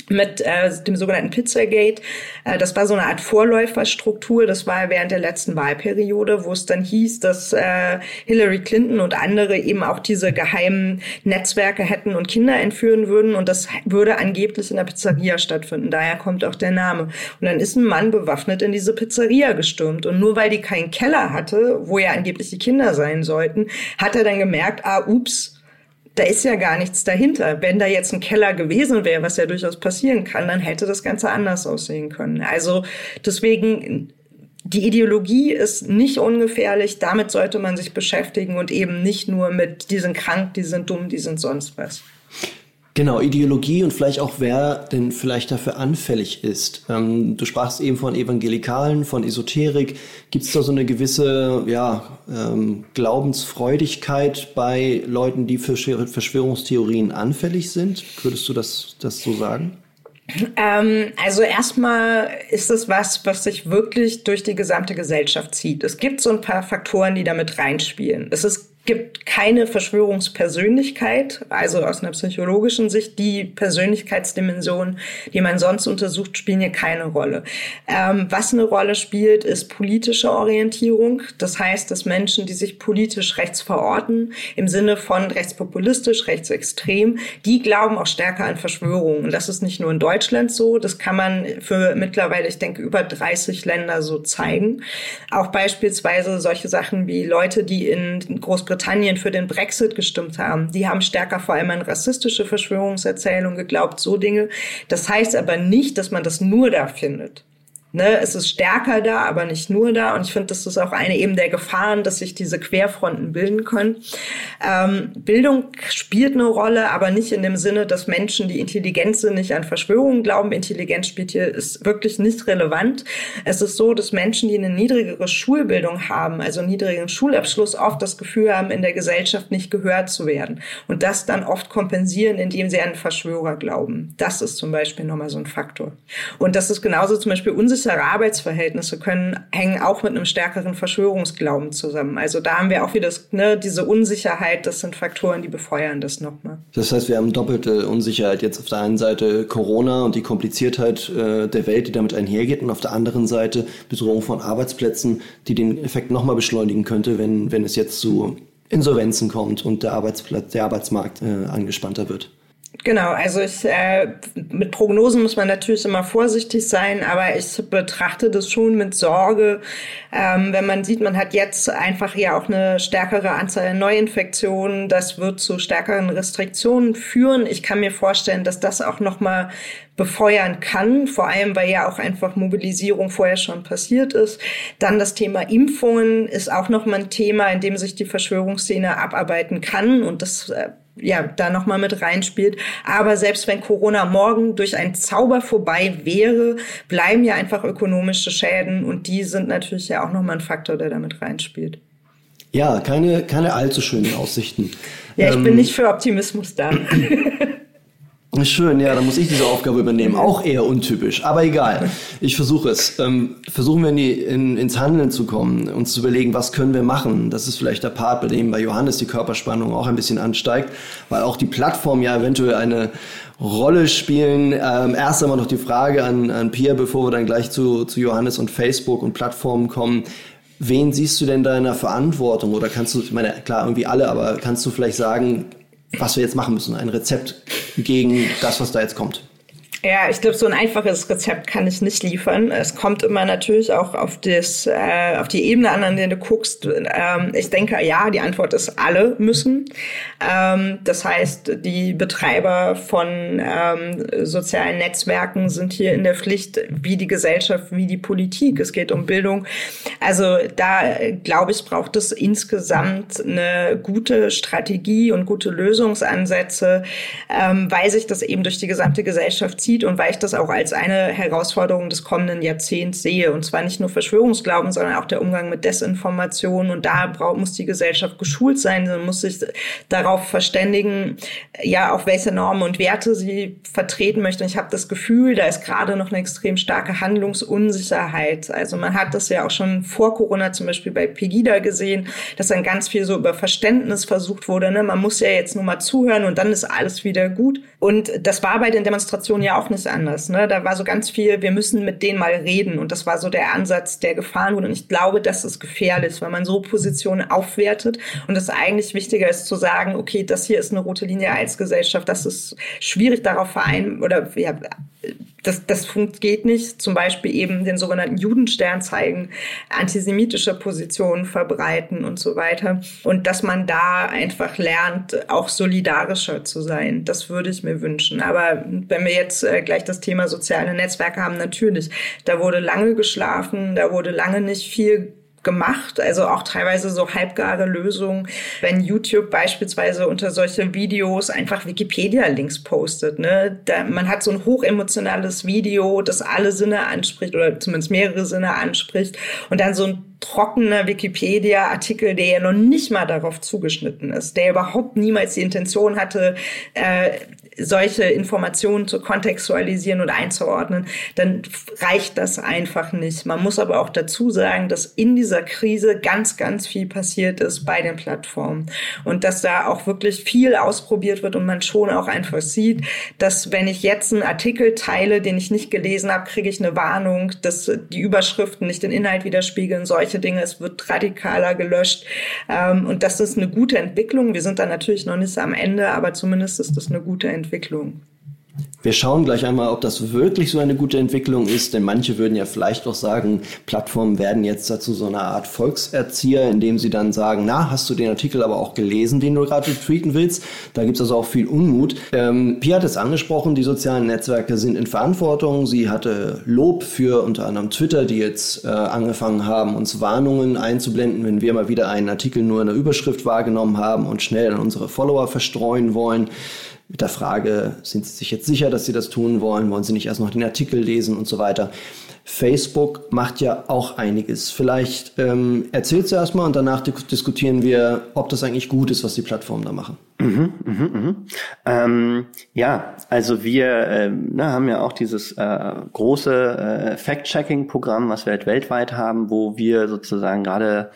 mit äh, dem sogenannten Pizzagate. Äh, das war so eine Art Vorläuferstruktur. Das war während der letzten Wahlperiode, wo es dann hieß, dass äh, Hillary Clinton und andere eben auch diese geheimen Netzwerke hätten und Kinder entführen würden. Und das würde angeblich in der Pizzeria stattfinden. Daher kommt auch der Name. Und dann ist ein Mann bewaffnet in diese Pizzeria gestürmt. Und nur weil die keinen Keller hatte, wo ja angeblich die Kinder sein sollten, hat er dann gemerkt, ah, ups, da ist ja gar nichts dahinter. Wenn da jetzt ein Keller gewesen wäre, was ja durchaus passieren kann, dann hätte das Ganze anders aussehen können. Also deswegen, die Ideologie ist nicht ungefährlich, damit sollte man sich beschäftigen und eben nicht nur mit, die sind krank, die sind dumm, die sind sonst was. Genau, Ideologie und vielleicht auch, wer denn vielleicht dafür anfällig ist. Ähm, du sprachst eben von Evangelikalen, von Esoterik. Gibt es da so eine gewisse ja, ähm, Glaubensfreudigkeit bei Leuten, die für Verschwörungstheorien anfällig sind? Würdest du das, das so sagen? Ähm, also erstmal ist es was, was sich wirklich durch die gesamte Gesellschaft zieht. Es gibt so ein paar Faktoren, die damit reinspielen. Es ist gibt keine Verschwörungspersönlichkeit, also aus einer psychologischen Sicht, die Persönlichkeitsdimensionen, die man sonst untersucht, spielen hier keine Rolle. Ähm, was eine Rolle spielt, ist politische Orientierung. Das heißt, dass Menschen, die sich politisch rechts verorten, im Sinne von rechtspopulistisch, rechtsextrem, die glauben auch stärker an Verschwörungen. Und das ist nicht nur in Deutschland so, das kann man für mittlerweile, ich denke, über 30 Länder so zeigen. Auch beispielsweise solche Sachen wie Leute, die in Großbritannien Großbritannien für den Brexit gestimmt haben, die haben stärker vor allem an rassistische Verschwörungserzählungen geglaubt, so Dinge. Das heißt aber nicht, dass man das nur da findet. Ne, es ist stärker da, aber nicht nur da. Und ich finde, das ist auch eine eben der Gefahren, dass sich diese Querfronten bilden können. Ähm, Bildung spielt eine Rolle, aber nicht in dem Sinne, dass Menschen, die intelligent sind, nicht an Verschwörungen glauben. Intelligenz spielt hier ist wirklich nicht relevant. Es ist so, dass Menschen, die eine niedrigere Schulbildung haben, also niedrigen Schulabschluss, oft das Gefühl haben, in der Gesellschaft nicht gehört zu werden. Und das dann oft kompensieren, indem sie an Verschwörer glauben. Das ist zum Beispiel nochmal so ein Faktor. Und das ist genauso zum Beispiel unsichere unsichere Arbeitsverhältnisse können, hängen auch mit einem stärkeren Verschwörungsglauben zusammen. Also da haben wir auch wieder das, ne, diese Unsicherheit, das sind Faktoren, die befeuern das nochmal. Das heißt, wir haben doppelte Unsicherheit. Jetzt auf der einen Seite Corona und die Kompliziertheit äh, der Welt, die damit einhergeht, und auf der anderen Seite Bedrohung von Arbeitsplätzen, die den Effekt nochmal beschleunigen könnte, wenn, wenn es jetzt zu Insolvenzen kommt und der Arbeitsplatz, der Arbeitsmarkt äh, angespannter wird. Genau, also ich, äh, mit Prognosen muss man natürlich immer vorsichtig sein, aber ich betrachte das schon mit Sorge, ähm, wenn man sieht, man hat jetzt einfach ja auch eine stärkere Anzahl Neuinfektionen, das wird zu stärkeren Restriktionen führen. Ich kann mir vorstellen, dass das auch nochmal befeuern kann, vor allem weil ja auch einfach Mobilisierung vorher schon passiert ist. Dann das Thema Impfungen ist auch nochmal ein Thema, in dem sich die Verschwörungsszene abarbeiten kann und das äh, ja, da nochmal mit reinspielt. Aber selbst wenn Corona morgen durch einen Zauber vorbei wäre, bleiben ja einfach ökonomische Schäden und die sind natürlich ja auch nochmal ein Faktor, der damit reinspielt. Ja, keine, keine allzu schönen Aussichten. Ja, ich ähm, bin nicht für Optimismus da. Schön, ja, dann muss ich diese Aufgabe übernehmen. Auch eher untypisch, aber egal. Ich versuche es. Ähm, versuchen wir in die, in, ins Handeln zu kommen, uns zu überlegen, was können wir machen. Das ist vielleicht der Part, bei dem bei Johannes die Körperspannung auch ein bisschen ansteigt, weil auch die Plattform ja eventuell eine Rolle spielen. Ähm, erst einmal noch die Frage an, an Pia, bevor wir dann gleich zu, zu Johannes und Facebook und Plattformen kommen. Wen siehst du denn da in der Verantwortung? Oder kannst du, ich meine, klar, irgendwie alle, aber kannst du vielleicht sagen, was wir jetzt machen müssen, ein Rezept gegen das, was da jetzt kommt. Ja, ich glaube, so ein einfaches Rezept kann ich nicht liefern. Es kommt immer natürlich auch auf, das, äh, auf die Ebene an, an der du guckst. Ähm, ich denke, ja, die Antwort ist, alle müssen. Ähm, das heißt, die Betreiber von ähm, sozialen Netzwerken sind hier in der Pflicht, wie die Gesellschaft, wie die Politik. Es geht um Bildung. Also da, glaube ich, braucht es insgesamt eine gute Strategie und gute Lösungsansätze, ähm, weil sich das eben durch die gesamte Gesellschaft zieht zieht und weil ich das auch als eine Herausforderung des kommenden Jahrzehnts sehe. Und zwar nicht nur Verschwörungsglauben, sondern auch der Umgang mit Desinformation. Und da braucht, muss die Gesellschaft geschult sein, sie muss sich darauf verständigen, ja, auf welche Normen und Werte sie vertreten möchte. Und ich habe das Gefühl, da ist gerade noch eine extrem starke Handlungsunsicherheit. Also man hat das ja auch schon vor Corona zum Beispiel bei Pegida gesehen, dass dann ganz viel so über Verständnis versucht wurde. Ne? Man muss ja jetzt nur mal zuhören und dann ist alles wieder gut. Und das war bei den Demonstrationen ja auch nicht anders. Ne? Da war so ganz viel, wir müssen mit denen mal reden. Und das war so der Ansatz, der gefahren wurde. Und ich glaube, das ist gefährlich, weil man so Positionen aufwertet. Und das eigentlich wichtiger ist zu sagen, okay, das hier ist eine rote Linie als Gesellschaft. Das ist schwierig darauf verein oder ja, das, das geht nicht. Zum Beispiel eben den sogenannten Judenstern zeigen, antisemitische Positionen verbreiten und so weiter. Und dass man da einfach lernt, auch solidarischer zu sein. Das würde ich mir wünschen. Aber wenn wir jetzt äh, gleich das Thema soziale Netzwerke haben, natürlich, da wurde lange geschlafen, da wurde lange nicht viel gemacht, also auch teilweise so halbgare Lösungen, wenn YouTube beispielsweise unter solche Videos einfach Wikipedia-Links postet. Ne? Da, man hat so ein hochemotionales Video, das alle Sinne anspricht oder zumindest mehrere Sinne anspricht und dann so ein trockener Wikipedia-Artikel, der ja noch nicht mal darauf zugeschnitten ist, der überhaupt niemals die Intention hatte, äh, solche Informationen zu kontextualisieren und einzuordnen, dann reicht das einfach nicht. Man muss aber auch dazu sagen, dass in dieser Krise ganz, ganz viel passiert ist bei den Plattformen und dass da auch wirklich viel ausprobiert wird und man schon auch einfach sieht, dass wenn ich jetzt einen Artikel teile, den ich nicht gelesen habe, kriege ich eine Warnung, dass die Überschriften nicht den Inhalt widerspiegeln, solche Dinge. Es wird radikaler gelöscht ähm, und das ist eine gute Entwicklung. Wir sind da natürlich noch nicht am Ende, aber zumindest ist das eine gute Entwicklung. Wir schauen gleich einmal, ob das wirklich so eine gute Entwicklung ist, denn manche würden ja vielleicht auch sagen, Plattformen werden jetzt dazu so eine Art Volkserzieher, indem sie dann sagen, na, hast du den Artikel aber auch gelesen, den du gerade tweeten willst? Da gibt es also auch viel Unmut. Ähm, Pia hat es angesprochen, die sozialen Netzwerke sind in Verantwortung. Sie hatte Lob für unter anderem Twitter, die jetzt äh, angefangen haben, uns Warnungen einzublenden, wenn wir mal wieder einen Artikel nur in der Überschrift wahrgenommen haben und schnell an unsere Follower verstreuen wollen mit der Frage, sind Sie sich jetzt sicher, dass Sie das tun wollen? Wollen Sie nicht erst noch den Artikel lesen und so weiter? Facebook macht ja auch einiges. Vielleicht ähm, erzählst du erstmal und danach diskutieren wir, ob das eigentlich gut ist, was die Plattformen da machen. Mhm, mh, mh. Ähm, ja, also wir äh, ne, haben ja auch dieses äh, große äh, Fact-Checking-Programm, was wir halt weltweit haben, wo wir sozusagen gerade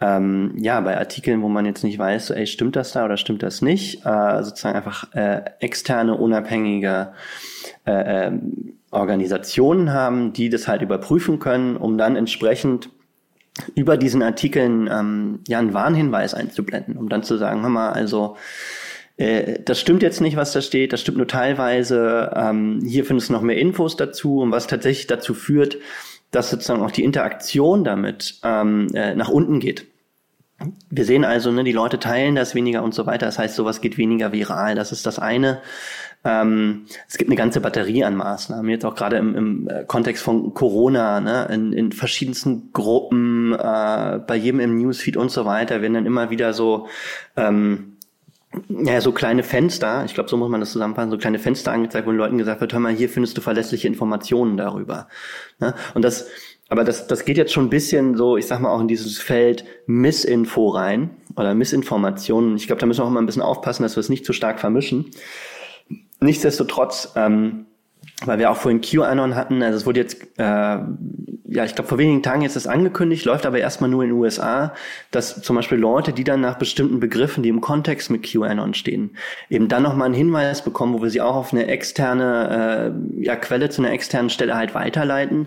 ähm, ja, bei Artikeln, wo man jetzt nicht weiß, so, ey, stimmt das da oder stimmt das nicht, äh, sozusagen einfach äh, externe, unabhängige äh, äh, Organisationen haben, die das halt überprüfen können, um dann entsprechend über diesen Artikeln ähm, ja einen Warnhinweis einzublenden, um dann zu sagen, hör mal, also äh, das stimmt jetzt nicht, was da steht, das stimmt nur teilweise. Ähm, hier findest du noch mehr Infos dazu und was tatsächlich dazu führt, dass sozusagen auch die Interaktion damit ähm, äh, nach unten geht. Wir sehen also, ne, die Leute teilen das weniger und so weiter. Das heißt, sowas geht weniger viral. Das ist das eine. Ähm, es gibt eine ganze Batterie an Maßnahmen, jetzt auch gerade im, im äh, Kontext von Corona, ne, in, in verschiedensten Gruppen, äh, bei jedem im Newsfeed und so weiter, werden dann immer wieder so ähm, ja, so kleine Fenster, ich glaube, so muss man das zusammenfassen, so kleine Fenster angezeigt, wo den Leuten gesagt wird, hör mal, hier findest du verlässliche Informationen darüber. Ne? Und das, aber das, das geht jetzt schon ein bisschen so, ich sag mal, auch in dieses Feld Missinfo rein oder Missinformationen. Ich glaube, da müssen wir auch mal ein bisschen aufpassen, dass wir es nicht zu stark vermischen. Nichtsdestotrotz, ähm, weil wir auch vorhin QAnon hatten, also es wurde jetzt, äh, ja, ich glaube vor wenigen Tagen jetzt das angekündigt, läuft aber erstmal nur in den USA, dass zum Beispiel Leute, die dann nach bestimmten Begriffen, die im Kontext mit QAnon stehen, eben dann nochmal einen Hinweis bekommen, wo wir sie auch auf eine externe äh, ja, Quelle zu einer externen Stelle halt weiterleiten,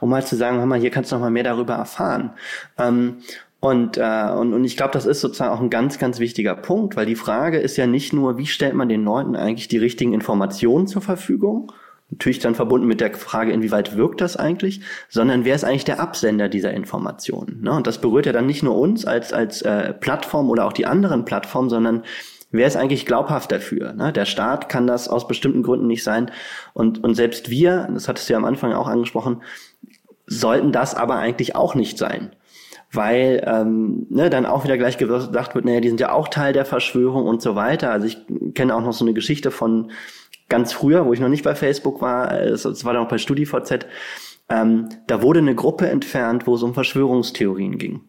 um mal halt zu sagen, hör mal, hier kannst du noch mal mehr darüber erfahren. Ähm, und, äh, und, und ich glaube, das ist sozusagen auch ein ganz, ganz wichtiger Punkt, weil die Frage ist ja nicht nur, wie stellt man den Leuten eigentlich die richtigen Informationen zur Verfügung, natürlich dann verbunden mit der Frage, inwieweit wirkt das eigentlich, sondern wer ist eigentlich der Absender dieser Informationen. Ne? Und das berührt ja dann nicht nur uns als, als äh, Plattform oder auch die anderen Plattformen, sondern wer ist eigentlich glaubhaft dafür? Ne? Der Staat kann das aus bestimmten Gründen nicht sein. Und, und selbst wir, das hattest du ja am Anfang auch angesprochen, sollten das aber eigentlich auch nicht sein weil ähm, ne, dann auch wieder gleich gesagt wird, naja, die sind ja auch Teil der Verschwörung und so weiter. Also ich kenne auch noch so eine Geschichte von ganz früher, wo ich noch nicht bei Facebook war, es, es war dann auch bei StudiVZ, ähm, da wurde eine Gruppe entfernt, wo es um Verschwörungstheorien ging.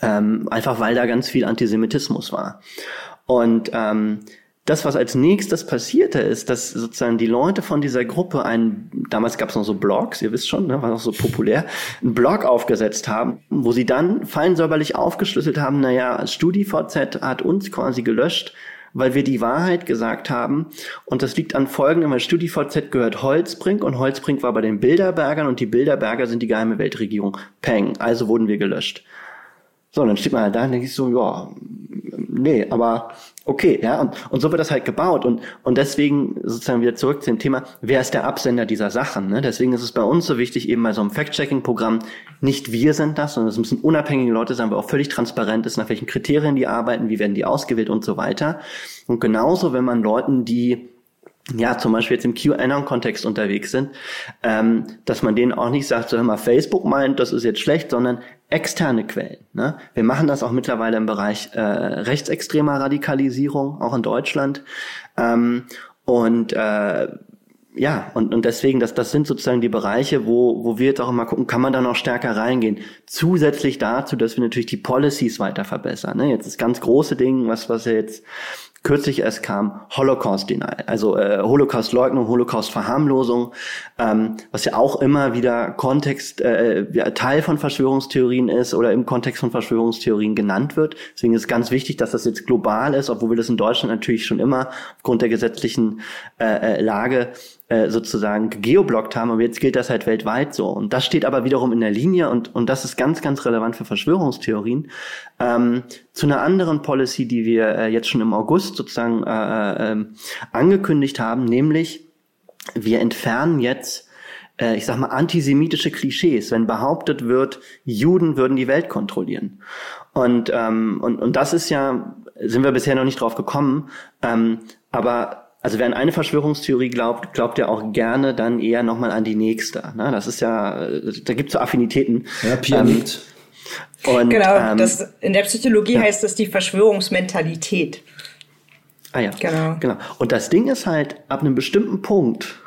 Ähm, einfach weil da ganz viel Antisemitismus war. Und ähm, das, was als nächstes passierte, ist, dass sozusagen die Leute von dieser Gruppe einen, damals gab es noch so Blogs, ihr wisst schon, ne, war noch so populär, einen Blog aufgesetzt haben, wo sie dann fein säuberlich aufgeschlüsselt haben, naja, StudiVZ hat uns quasi gelöscht, weil wir die Wahrheit gesagt haben. Und das liegt an folgendem, weil StudiVZ gehört Holzbrink und Holzbrink war bei den Bilderbergern und die Bilderberger sind die geheime Weltregierung. Peng, also wurden wir gelöscht. So, dann steht man halt da und denke ich so, ja, nee, aber okay, ja, und, und so wird das halt gebaut und, und deswegen sozusagen wieder zurück zu dem Thema, wer ist der Absender dieser Sachen, ne? Deswegen ist es bei uns so wichtig, eben bei so einem Fact-Checking-Programm, nicht wir sind das, sondern es müssen unabhängige Leute sein, wo auch völlig transparent ist, nach welchen Kriterien die arbeiten, wie werden die ausgewählt und so weiter. Und genauso, wenn man Leuten, die ja, zum Beispiel jetzt im QAnon-Kontext unterwegs sind, ähm, dass man denen auch nicht sagt, so hör mal, Facebook meint, das ist jetzt schlecht, sondern externe Quellen. Ne? Wir machen das auch mittlerweile im Bereich äh, rechtsextremer Radikalisierung, auch in Deutschland. Ähm, und äh, ja, und, und deswegen, das, das sind sozusagen die Bereiche, wo, wo wir jetzt auch immer gucken, kann man da noch stärker reingehen. Zusätzlich dazu, dass wir natürlich die Policies weiter verbessern. Ne? Jetzt das ganz große Ding, was, was jetzt kürzlich erst kam, Holocaust Denial, also äh, Holocaust Leugnung, Holocaust Verharmlosung, ähm, was ja auch immer wieder Kontext, äh, ja, Teil von Verschwörungstheorien ist oder im Kontext von Verschwörungstheorien genannt wird. Deswegen ist es ganz wichtig, dass das jetzt global ist, obwohl wir das in Deutschland natürlich schon immer aufgrund der gesetzlichen äh, äh Lage äh, sozusagen geoblockt haben, aber jetzt gilt das halt weltweit so. Und das steht aber wiederum in der Linie und, und das ist ganz, ganz relevant für Verschwörungstheorien, ähm, zu einer anderen Policy, die wir äh, jetzt schon im August sozusagen äh, äh, angekündigt haben, nämlich wir entfernen jetzt äh, ich sag mal, antisemitische Klischees, wenn behauptet wird, Juden würden die Welt kontrollieren. Und, ähm, und, und das ist ja, sind wir bisher noch nicht drauf gekommen, ähm, aber also wer an eine Verschwörungstheorie glaubt, glaubt ja auch gerne dann eher nochmal an die nächste. Ne? Das ist ja, da gibt es so Affinitäten. Ja, Pia ähm, und, genau, ähm, das, in der Psychologie ja. heißt das die Verschwörungsmentalität. Ah ja, genau. genau. Und das Ding ist halt, ab einem bestimmten Punkt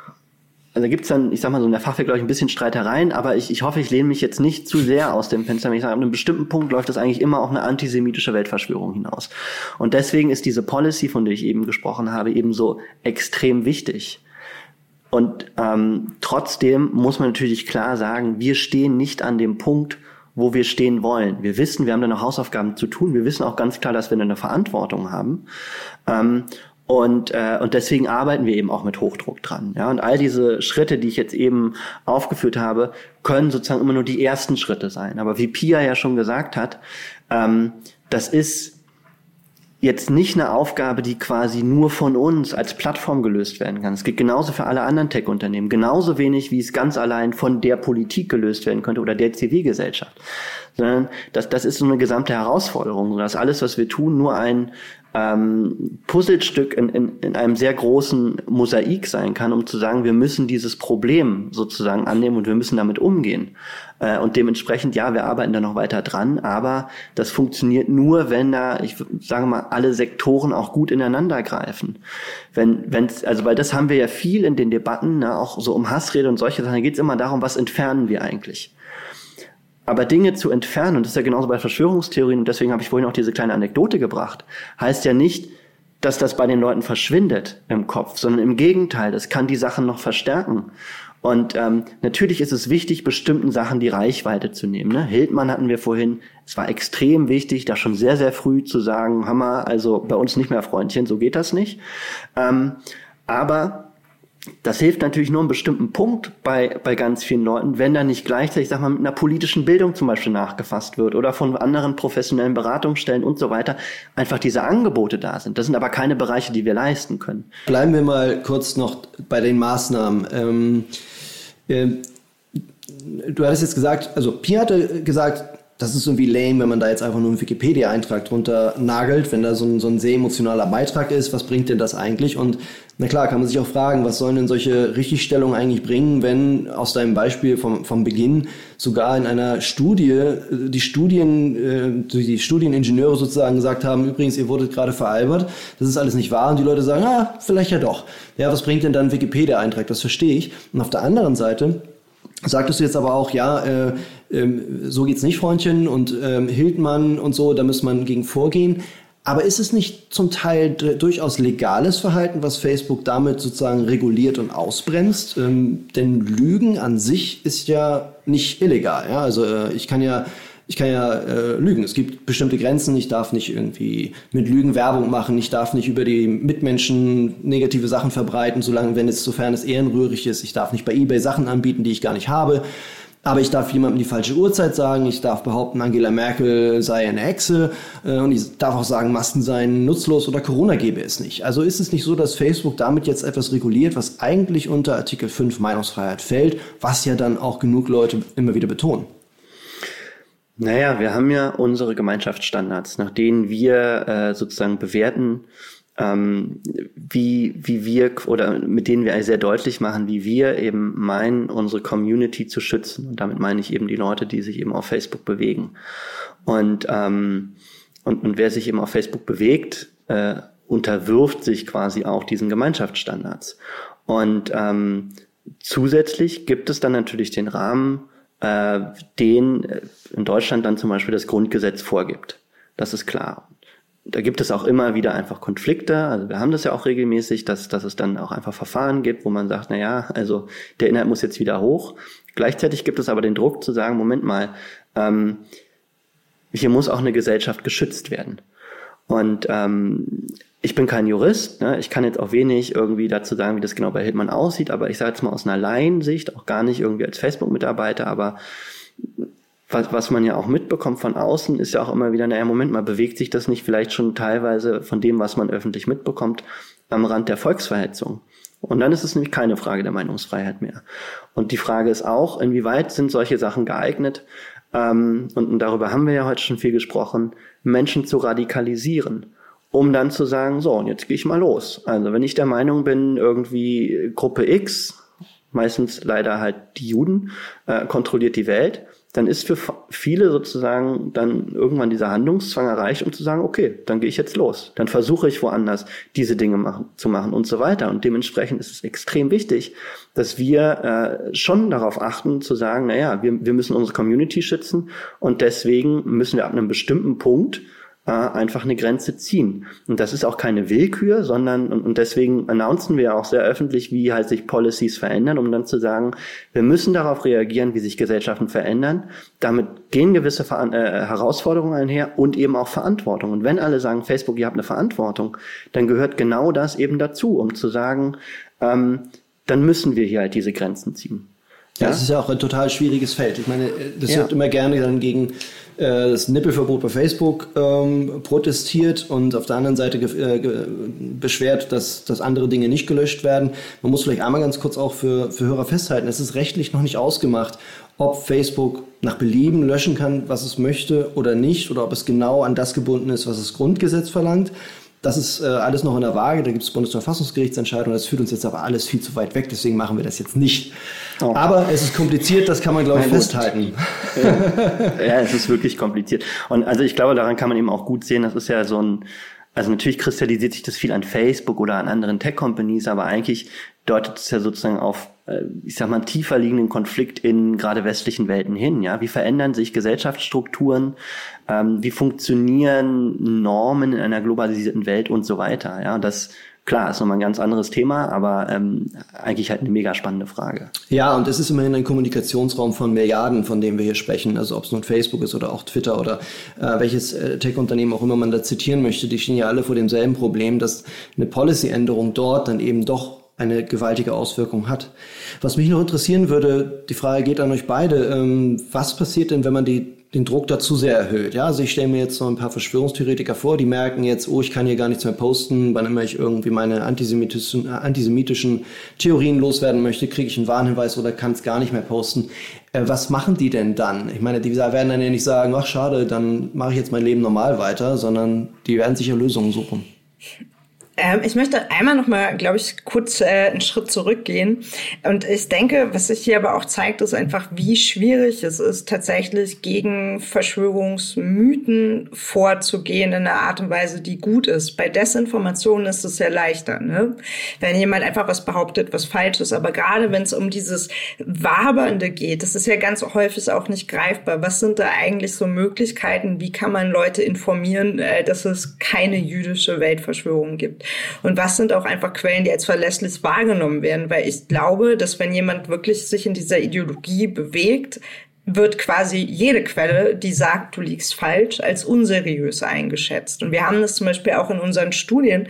also da gibt's dann, ich sag mal so in der Fachwelt, glaube ich, ein bisschen Streitereien, aber ich, ich hoffe, ich lehne mich jetzt nicht zu sehr aus dem Fenster, wenn ich sage, an einem bestimmten Punkt läuft das eigentlich immer auf eine antisemitische Weltverschwörung hinaus. Und deswegen ist diese Policy, von der ich eben gesprochen habe, eben so extrem wichtig. Und ähm, trotzdem muss man natürlich klar sagen, wir stehen nicht an dem Punkt, wo wir stehen wollen. Wir wissen, wir haben da noch Hausaufgaben zu tun. Wir wissen auch ganz klar, dass wir eine Verantwortung haben. Ähm, und, äh, und deswegen arbeiten wir eben auch mit Hochdruck dran. Ja? Und all diese Schritte, die ich jetzt eben aufgeführt habe, können sozusagen immer nur die ersten Schritte sein. Aber wie Pia ja schon gesagt hat, ähm, das ist jetzt nicht eine Aufgabe, die quasi nur von uns als Plattform gelöst werden kann. Es geht genauso für alle anderen Tech-Unternehmen, genauso wenig, wie es ganz allein von der Politik gelöst werden könnte oder der Zivilgesellschaft. Sondern das, das ist so eine gesamte Herausforderung, dass alles, was wir tun, nur ein ähm, Puzzlestück in, in, in einem sehr großen Mosaik sein kann, um zu sagen, wir müssen dieses Problem sozusagen annehmen und wir müssen damit umgehen. Äh, und dementsprechend, ja, wir arbeiten da noch weiter dran, aber das funktioniert nur, wenn da, ich sage mal, alle Sektoren auch gut ineinander greifen. Wenn, wenn's, also weil das haben wir ja viel in den Debatten, ne, auch so um Hassrede und solche Sachen, geht es immer darum, was entfernen wir eigentlich. Aber Dinge zu entfernen, und das ist ja genauso bei Verschwörungstheorien, und deswegen habe ich vorhin auch diese kleine Anekdote gebracht, heißt ja nicht, dass das bei den Leuten verschwindet im Kopf, sondern im Gegenteil, das kann die Sachen noch verstärken. Und ähm, natürlich ist es wichtig, bestimmten Sachen die Reichweite zu nehmen. Ne? Hildmann hatten wir vorhin. Es war extrem wichtig, da schon sehr, sehr früh zu sagen, Hammer, also bei uns nicht mehr Freundchen, so geht das nicht. Ähm, aber das hilft natürlich nur einen bestimmten Punkt bei, bei ganz vielen Leuten, wenn da nicht gleichzeitig, sag mal, mit einer politischen Bildung zum Beispiel nachgefasst wird oder von anderen professionellen Beratungsstellen und so weiter, einfach diese Angebote da sind. Das sind aber keine Bereiche, die wir leisten können. Bleiben wir mal kurz noch bei den Maßnahmen. Ähm, äh, du hattest jetzt gesagt, also Pia hatte gesagt, das ist irgendwie lame, wenn man da jetzt einfach nur einen Wikipedia-Eintrag drunter nagelt, wenn da so ein, so ein sehr emotionaler Beitrag ist, was bringt denn das eigentlich? Und na klar, kann man sich auch fragen, was sollen denn solche Richtigstellungen eigentlich bringen, wenn aus deinem Beispiel vom, vom Beginn sogar in einer Studie äh, die Studien, äh, die Studieningenieure sozusagen gesagt haben, übrigens, ihr wurdet gerade veralbert, das ist alles nicht wahr und die Leute sagen, ah, vielleicht ja doch. Ja, was bringt denn dann ein Wikipedia-Eintrag? Das verstehe ich. Und auf der anderen Seite sagtest du jetzt aber auch, ja, äh, äh, so geht's nicht, Freundchen, und äh, Hildmann und so, da muss man gegen vorgehen. Aber ist es nicht zum Teil durchaus legales Verhalten, was Facebook damit sozusagen reguliert und ausbremst? Ähm, denn Lügen an sich ist ja nicht illegal. Ja? Also äh, ich kann ja ich kann ja äh, lügen. Es gibt bestimmte Grenzen. Ich darf nicht irgendwie mit Lügen Werbung machen. Ich darf nicht über die Mitmenschen negative Sachen verbreiten, solange, wenn es, sofern es ehrenrührig ist. Ich darf nicht bei eBay Sachen anbieten, die ich gar nicht habe. Aber ich darf jemandem die falsche Uhrzeit sagen, ich darf behaupten, Angela Merkel sei eine Hexe äh, und ich darf auch sagen, Masken seien nutzlos oder Corona gäbe es nicht. Also ist es nicht so, dass Facebook damit jetzt etwas reguliert, was eigentlich unter Artikel 5 Meinungsfreiheit fällt, was ja dann auch genug Leute immer wieder betonen? Naja, wir haben ja unsere Gemeinschaftsstandards, nach denen wir äh, sozusagen bewerten, ähm, wie, wie wir oder mit denen wir sehr deutlich machen, wie wir eben meinen, unsere Community zu schützen. Und damit meine ich eben die Leute, die sich eben auf Facebook bewegen. Und, ähm, und, und wer sich eben auf Facebook bewegt, äh, unterwirft sich quasi auch diesen Gemeinschaftsstandards. Und ähm, zusätzlich gibt es dann natürlich den Rahmen, äh, den äh, in Deutschland dann zum Beispiel das Grundgesetz vorgibt. Das ist klar da gibt es auch immer wieder einfach Konflikte. Also wir haben das ja auch regelmäßig, dass, dass es dann auch einfach Verfahren gibt, wo man sagt, na ja, also der Inhalt muss jetzt wieder hoch. Gleichzeitig gibt es aber den Druck zu sagen, Moment mal, ähm, hier muss auch eine Gesellschaft geschützt werden. Und ähm, ich bin kein Jurist, ne? ich kann jetzt auch wenig irgendwie dazu sagen, wie das genau bei Hildmann aussieht, aber ich sage jetzt mal aus einer Laiensicht, auch gar nicht irgendwie als Facebook-Mitarbeiter, aber was, was man ja auch mitbekommt von außen, ist ja auch immer wieder, naja, Moment mal, bewegt sich das nicht vielleicht schon teilweise von dem, was man öffentlich mitbekommt, am Rand der Volksverhetzung? Und dann ist es nämlich keine Frage der Meinungsfreiheit mehr. Und die Frage ist auch, inwieweit sind solche Sachen geeignet, ähm, und, darüber haben wir ja heute schon viel gesprochen, Menschen zu radikalisieren um dann zu sagen, so, und jetzt gehe ich mal los. Also wenn ich der Meinung bin, irgendwie Gruppe X, meistens leider halt die Juden, äh, kontrolliert die Welt, dann ist für viele sozusagen dann irgendwann dieser Handlungszwang erreicht, um zu sagen, okay, dann gehe ich jetzt los. Dann versuche ich woanders diese Dinge machen, zu machen und so weiter. Und dementsprechend ist es extrem wichtig, dass wir äh, schon darauf achten, zu sagen, naja, wir, wir müssen unsere Community schützen und deswegen müssen wir ab einem bestimmten Punkt äh, einfach eine Grenze ziehen. Und das ist auch keine Willkür, sondern, und, und deswegen announcen wir auch sehr öffentlich, wie halt sich Policies verändern, um dann zu sagen, wir müssen darauf reagieren, wie sich Gesellschaften verändern. Damit gehen gewisse Ver äh, Herausforderungen einher und eben auch Verantwortung. Und wenn alle sagen, Facebook, ihr habt eine Verantwortung, dann gehört genau das eben dazu, um zu sagen, ähm, dann müssen wir hier halt diese Grenzen ziehen. Ja, das ist ja auch ein total schwieriges Feld. Ich meine, das ja. wird immer gerne dann gegen äh, das Nippelverbot bei Facebook ähm, protestiert und auf der anderen Seite äh, beschwert, dass, dass andere Dinge nicht gelöscht werden. Man muss vielleicht einmal ganz kurz auch für, für Hörer festhalten, es ist rechtlich noch nicht ausgemacht, ob Facebook nach Belieben löschen kann, was es möchte oder nicht, oder ob es genau an das gebunden ist, was das Grundgesetz verlangt. Das ist äh, alles noch in der Waage, da gibt es Bundesverfassungsgerichtsentscheidungen, das führt uns jetzt aber alles viel zu weit weg, deswegen machen wir das jetzt nicht. Oh. Aber es ist kompliziert, das kann man, glaube ich, festhalten. Ja. ja, es ist wirklich kompliziert. Und also ich glaube, daran kann man eben auch gut sehen, das ist ja so ein, also natürlich kristallisiert sich das viel an Facebook oder an anderen Tech-Companies, aber eigentlich deutet es ja sozusagen auf, äh, ich sag mal, tiefer liegenden Konflikt in gerade westlichen Welten hin. Ja, wie verändern sich Gesellschaftsstrukturen? Ähm, wie funktionieren Normen in einer globalisierten Welt und so weiter? Ja, das Klar, ist nochmal ein ganz anderes Thema, aber ähm, eigentlich halt eine mega spannende Frage. Ja, und es ist immerhin ein Kommunikationsraum von Milliarden, von dem wir hier sprechen. Also ob es nun Facebook ist oder auch Twitter oder äh, welches äh, Tech-Unternehmen auch immer man da zitieren möchte, die stehen ja alle vor demselben Problem, dass eine Policy-Änderung dort dann eben doch eine gewaltige Auswirkung hat. Was mich noch interessieren würde, die Frage geht an euch beide, ähm, was passiert denn, wenn man die den Druck dazu sehr erhöht. Ja, also ich stelle mir jetzt so ein paar Verschwörungstheoretiker vor, die merken jetzt, oh, ich kann hier gar nichts mehr posten, wann immer ich irgendwie meine antisemitischen, antisemitischen Theorien loswerden möchte, kriege ich einen Warnhinweis oder kann es gar nicht mehr posten. Äh, was machen die denn dann? Ich meine, die werden dann ja nicht sagen, ach schade, dann mache ich jetzt mein Leben normal weiter, sondern die werden sicher Lösungen suchen. Ähm, ich möchte einmal noch mal, glaube ich, kurz äh, einen Schritt zurückgehen. Und ich denke, was sich hier aber auch zeigt, ist einfach, wie schwierig es ist, tatsächlich gegen Verschwörungsmythen vorzugehen in einer Art und Weise, die gut ist. Bei Desinformationen ist es ja leichter, ne? Wenn jemand einfach was behauptet, was falsch ist. Aber gerade wenn es um dieses Wabernde geht, das ist ja ganz häufig auch nicht greifbar. Was sind da eigentlich so Möglichkeiten? Wie kann man Leute informieren, äh, dass es keine jüdische Weltverschwörung gibt? Und was sind auch einfach Quellen, die als verlässlich wahrgenommen werden? Weil ich glaube, dass wenn jemand wirklich sich in dieser Ideologie bewegt, wird quasi jede Quelle, die sagt, du liegst falsch, als unseriös eingeschätzt. Und wir haben das zum Beispiel auch in unseren Studien.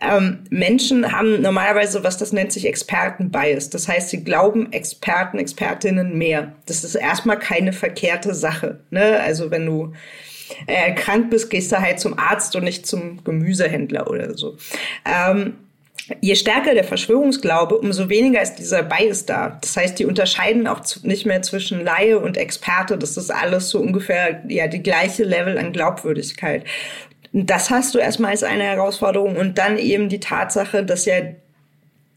Ähm, Menschen haben normalerweise, was das nennt sich Expertenbias. Das heißt, sie glauben Experten, Expertinnen mehr. Das ist erstmal keine verkehrte Sache. Ne? Also wenn du äh, krank bist, gehst du halt zum Arzt und nicht zum Gemüsehändler oder so. Ähm, Je stärker der Verschwörungsglaube, umso weniger ist dieser Bias da. Das heißt, die unterscheiden auch nicht mehr zwischen Laie und Experte. Das ist alles so ungefähr ja die gleiche Level an Glaubwürdigkeit. Das hast du erstmal als eine Herausforderung und dann eben die Tatsache, dass ja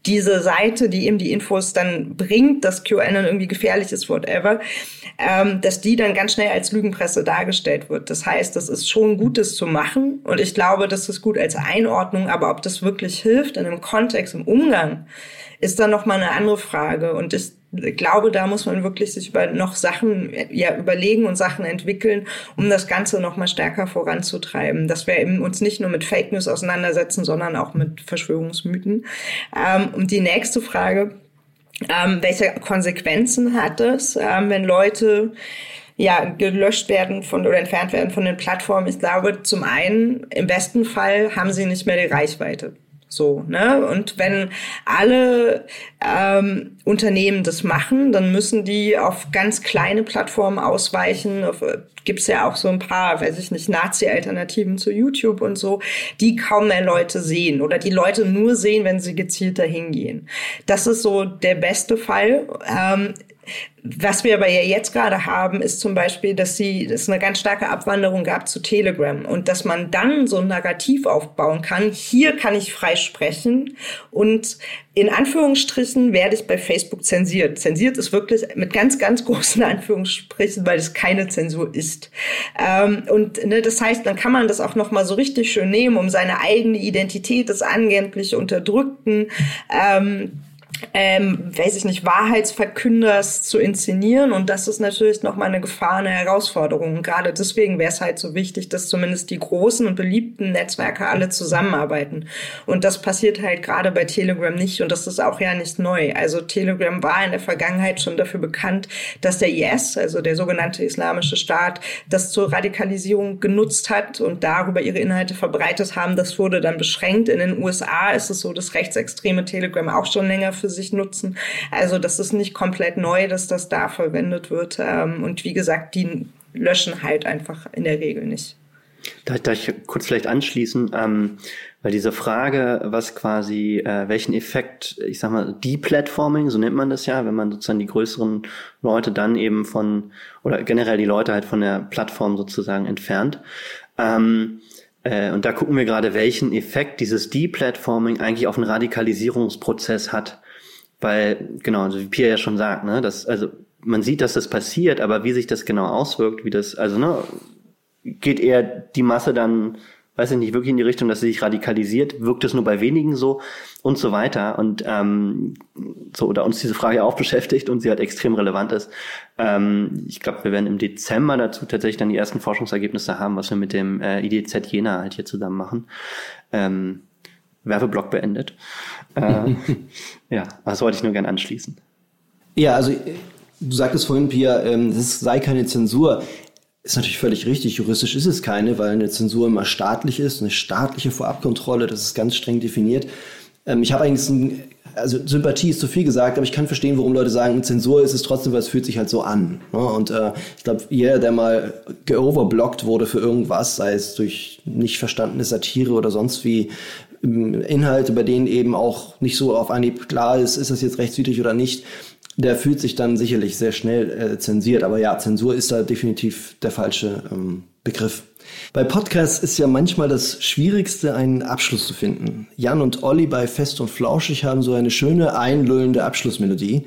diese Seite, die eben die Infos dann bringt, dass QAnon irgendwie gefährlich ist, whatever, ähm, dass die dann ganz schnell als Lügenpresse dargestellt wird. Das heißt, das ist schon Gutes zu machen und ich glaube, das ist gut als Einordnung, aber ob das wirklich hilft in einem Kontext, im Umgang, ist dann nochmal eine andere Frage und ich glaube, da muss man wirklich sich über noch Sachen ja überlegen und Sachen entwickeln, um das Ganze noch mal stärker voranzutreiben, dass wir eben uns nicht nur mit Fake News auseinandersetzen, sondern auch mit Verschwörungsmythen. Ähm, und die nächste Frage, ähm, welche Konsequenzen hat es, ähm, wenn Leute ja, gelöscht werden von oder entfernt werden von den Plattformen. Ich glaube, zum einen, im besten Fall haben sie nicht mehr die Reichweite. So, ne? Und wenn alle ähm, Unternehmen das machen, dann müssen die auf ganz kleine Plattformen ausweichen. Auf, gibt's ja auch so ein paar, weiß ich nicht, Nazi-Alternativen zu YouTube und so, die kaum mehr Leute sehen oder die Leute nur sehen, wenn sie gezielt dahin gehen. Das ist so der beste Fall. Ähm, was wir aber ja jetzt gerade haben, ist zum Beispiel, dass sie, dass es eine ganz starke Abwanderung gab zu Telegram und dass man dann so ein Narrativ aufbauen kann. Hier kann ich frei sprechen und in Anführungsstrichen werde ich bei Facebook zensiert. Zensiert ist wirklich mit ganz, ganz großen Anführungsstrichen, weil es keine Zensur ist. Ähm, und ne, das heißt, dann kann man das auch noch mal so richtig schön nehmen, um seine eigene Identität des angeblich Unterdrückten ähm, ähm, weiß ich nicht, Wahrheitsverkünders zu inszenieren. Und das ist natürlich nochmal eine Gefahr, eine Herausforderung. Und gerade deswegen wäre es halt so wichtig, dass zumindest die großen und beliebten Netzwerke alle zusammenarbeiten. Und das passiert halt gerade bei Telegram nicht. Und das ist auch ja nicht neu. Also Telegram war in der Vergangenheit schon dafür bekannt, dass der IS, also der sogenannte Islamische Staat, das zur Radikalisierung genutzt hat und darüber ihre Inhalte verbreitet haben. Das wurde dann beschränkt. In den USA ist es so, dass rechtsextreme Telegram auch schon länger für sich nutzen. Also das ist nicht komplett neu, dass das da verwendet wird. Ähm, und wie gesagt, die löschen halt einfach in der Regel nicht. Da, da ich kurz vielleicht anschließen, ähm, weil diese Frage, was quasi, äh, welchen Effekt, ich sag mal, Deplatforming, so nennt man das ja, wenn man sozusagen die größeren Leute dann eben von, oder generell die Leute halt von der Plattform sozusagen entfernt. Ähm, äh, und da gucken wir gerade, welchen Effekt dieses Deplatforming eigentlich auf einen Radikalisierungsprozess hat. Weil, genau, also wie Pia ja schon sagt, ne, das, also man sieht, dass das passiert, aber wie sich das genau auswirkt, wie das, also ne, geht eher die Masse dann, weiß ich nicht, wirklich in die Richtung, dass sie sich radikalisiert, wirkt es nur bei wenigen so und so weiter. Und ähm, so, oder uns diese Frage auch beschäftigt und sie halt extrem relevant ist. Ähm, ich glaube, wir werden im Dezember dazu tatsächlich dann die ersten Forschungsergebnisse haben, was wir mit dem äh, IDZ Jena halt hier zusammen machen. Ähm, Werbeblock beendet. Äh, ja, das wollte ich nur gern anschließen. Ja, also du sagtest vorhin, Pia, ähm, es sei keine Zensur. Ist natürlich völlig richtig. Juristisch ist es keine, weil eine Zensur immer staatlich ist, eine staatliche Vorabkontrolle, das ist ganz streng definiert. Ähm, ich habe eigentlich ein, also Sympathie ist zu viel gesagt, aber ich kann verstehen, warum Leute sagen, Zensur ist es trotzdem, weil es fühlt sich halt so an. Ne? Und äh, ich glaube, jeder, der mal geoverblockt wurde für irgendwas, sei es durch nicht verstandene Satire oder sonst wie, Inhalte, bei denen eben auch nicht so auf Anhieb klar ist, ist das jetzt rechtswidrig oder nicht, der fühlt sich dann sicherlich sehr schnell äh, zensiert. Aber ja, Zensur ist da definitiv der falsche ähm, Begriff. Bei Podcasts ist ja manchmal das Schwierigste, einen Abschluss zu finden. Jan und Olli bei Fest und Flauschig haben so eine schöne, einlöhnende Abschlussmelodie.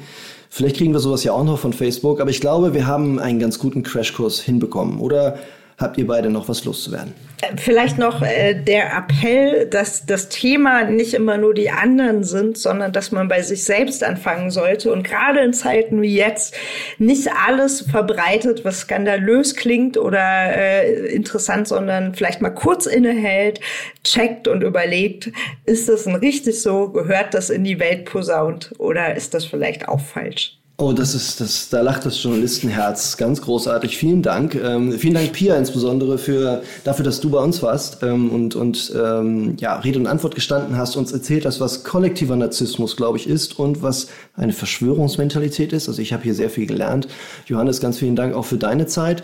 Vielleicht kriegen wir sowas ja auch noch von Facebook, aber ich glaube, wir haben einen ganz guten Crashkurs hinbekommen. Oder habt ihr beide noch was loszuwerden? Vielleicht noch äh, der Appell, dass das Thema nicht immer nur die anderen sind, sondern dass man bei sich selbst anfangen sollte und gerade in Zeiten wie jetzt nicht alles verbreitet, was skandalös klingt oder äh, interessant, sondern vielleicht mal kurz innehält, checkt und überlegt, ist das denn richtig so, gehört das in die Welt posaunt oder ist das vielleicht auch falsch? Oh, das ist, das, da lacht das Journalistenherz ganz großartig. Vielen Dank. Ähm, vielen Dank, Pia, insbesondere für, dafür, dass du bei uns warst ähm, und, und ähm, ja, Rede und Antwort gestanden hast, uns erzählt hast, was kollektiver Narzissmus, glaube ich, ist und was eine Verschwörungsmentalität ist. Also ich habe hier sehr viel gelernt. Johannes, ganz vielen Dank auch für deine Zeit.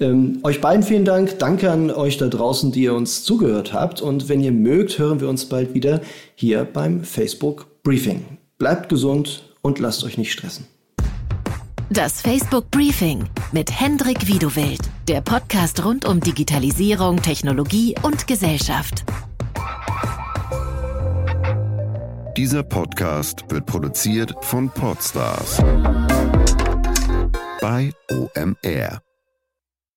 Ähm, euch beiden vielen Dank. Danke an euch da draußen, die ihr uns zugehört habt. Und wenn ihr mögt, hören wir uns bald wieder hier beim Facebook Briefing. Bleibt gesund und lasst euch nicht stressen. Das Facebook Briefing mit Hendrik Wiedewild, der Podcast rund um Digitalisierung, Technologie und Gesellschaft. Dieser Podcast wird produziert von Podstars bei OMR.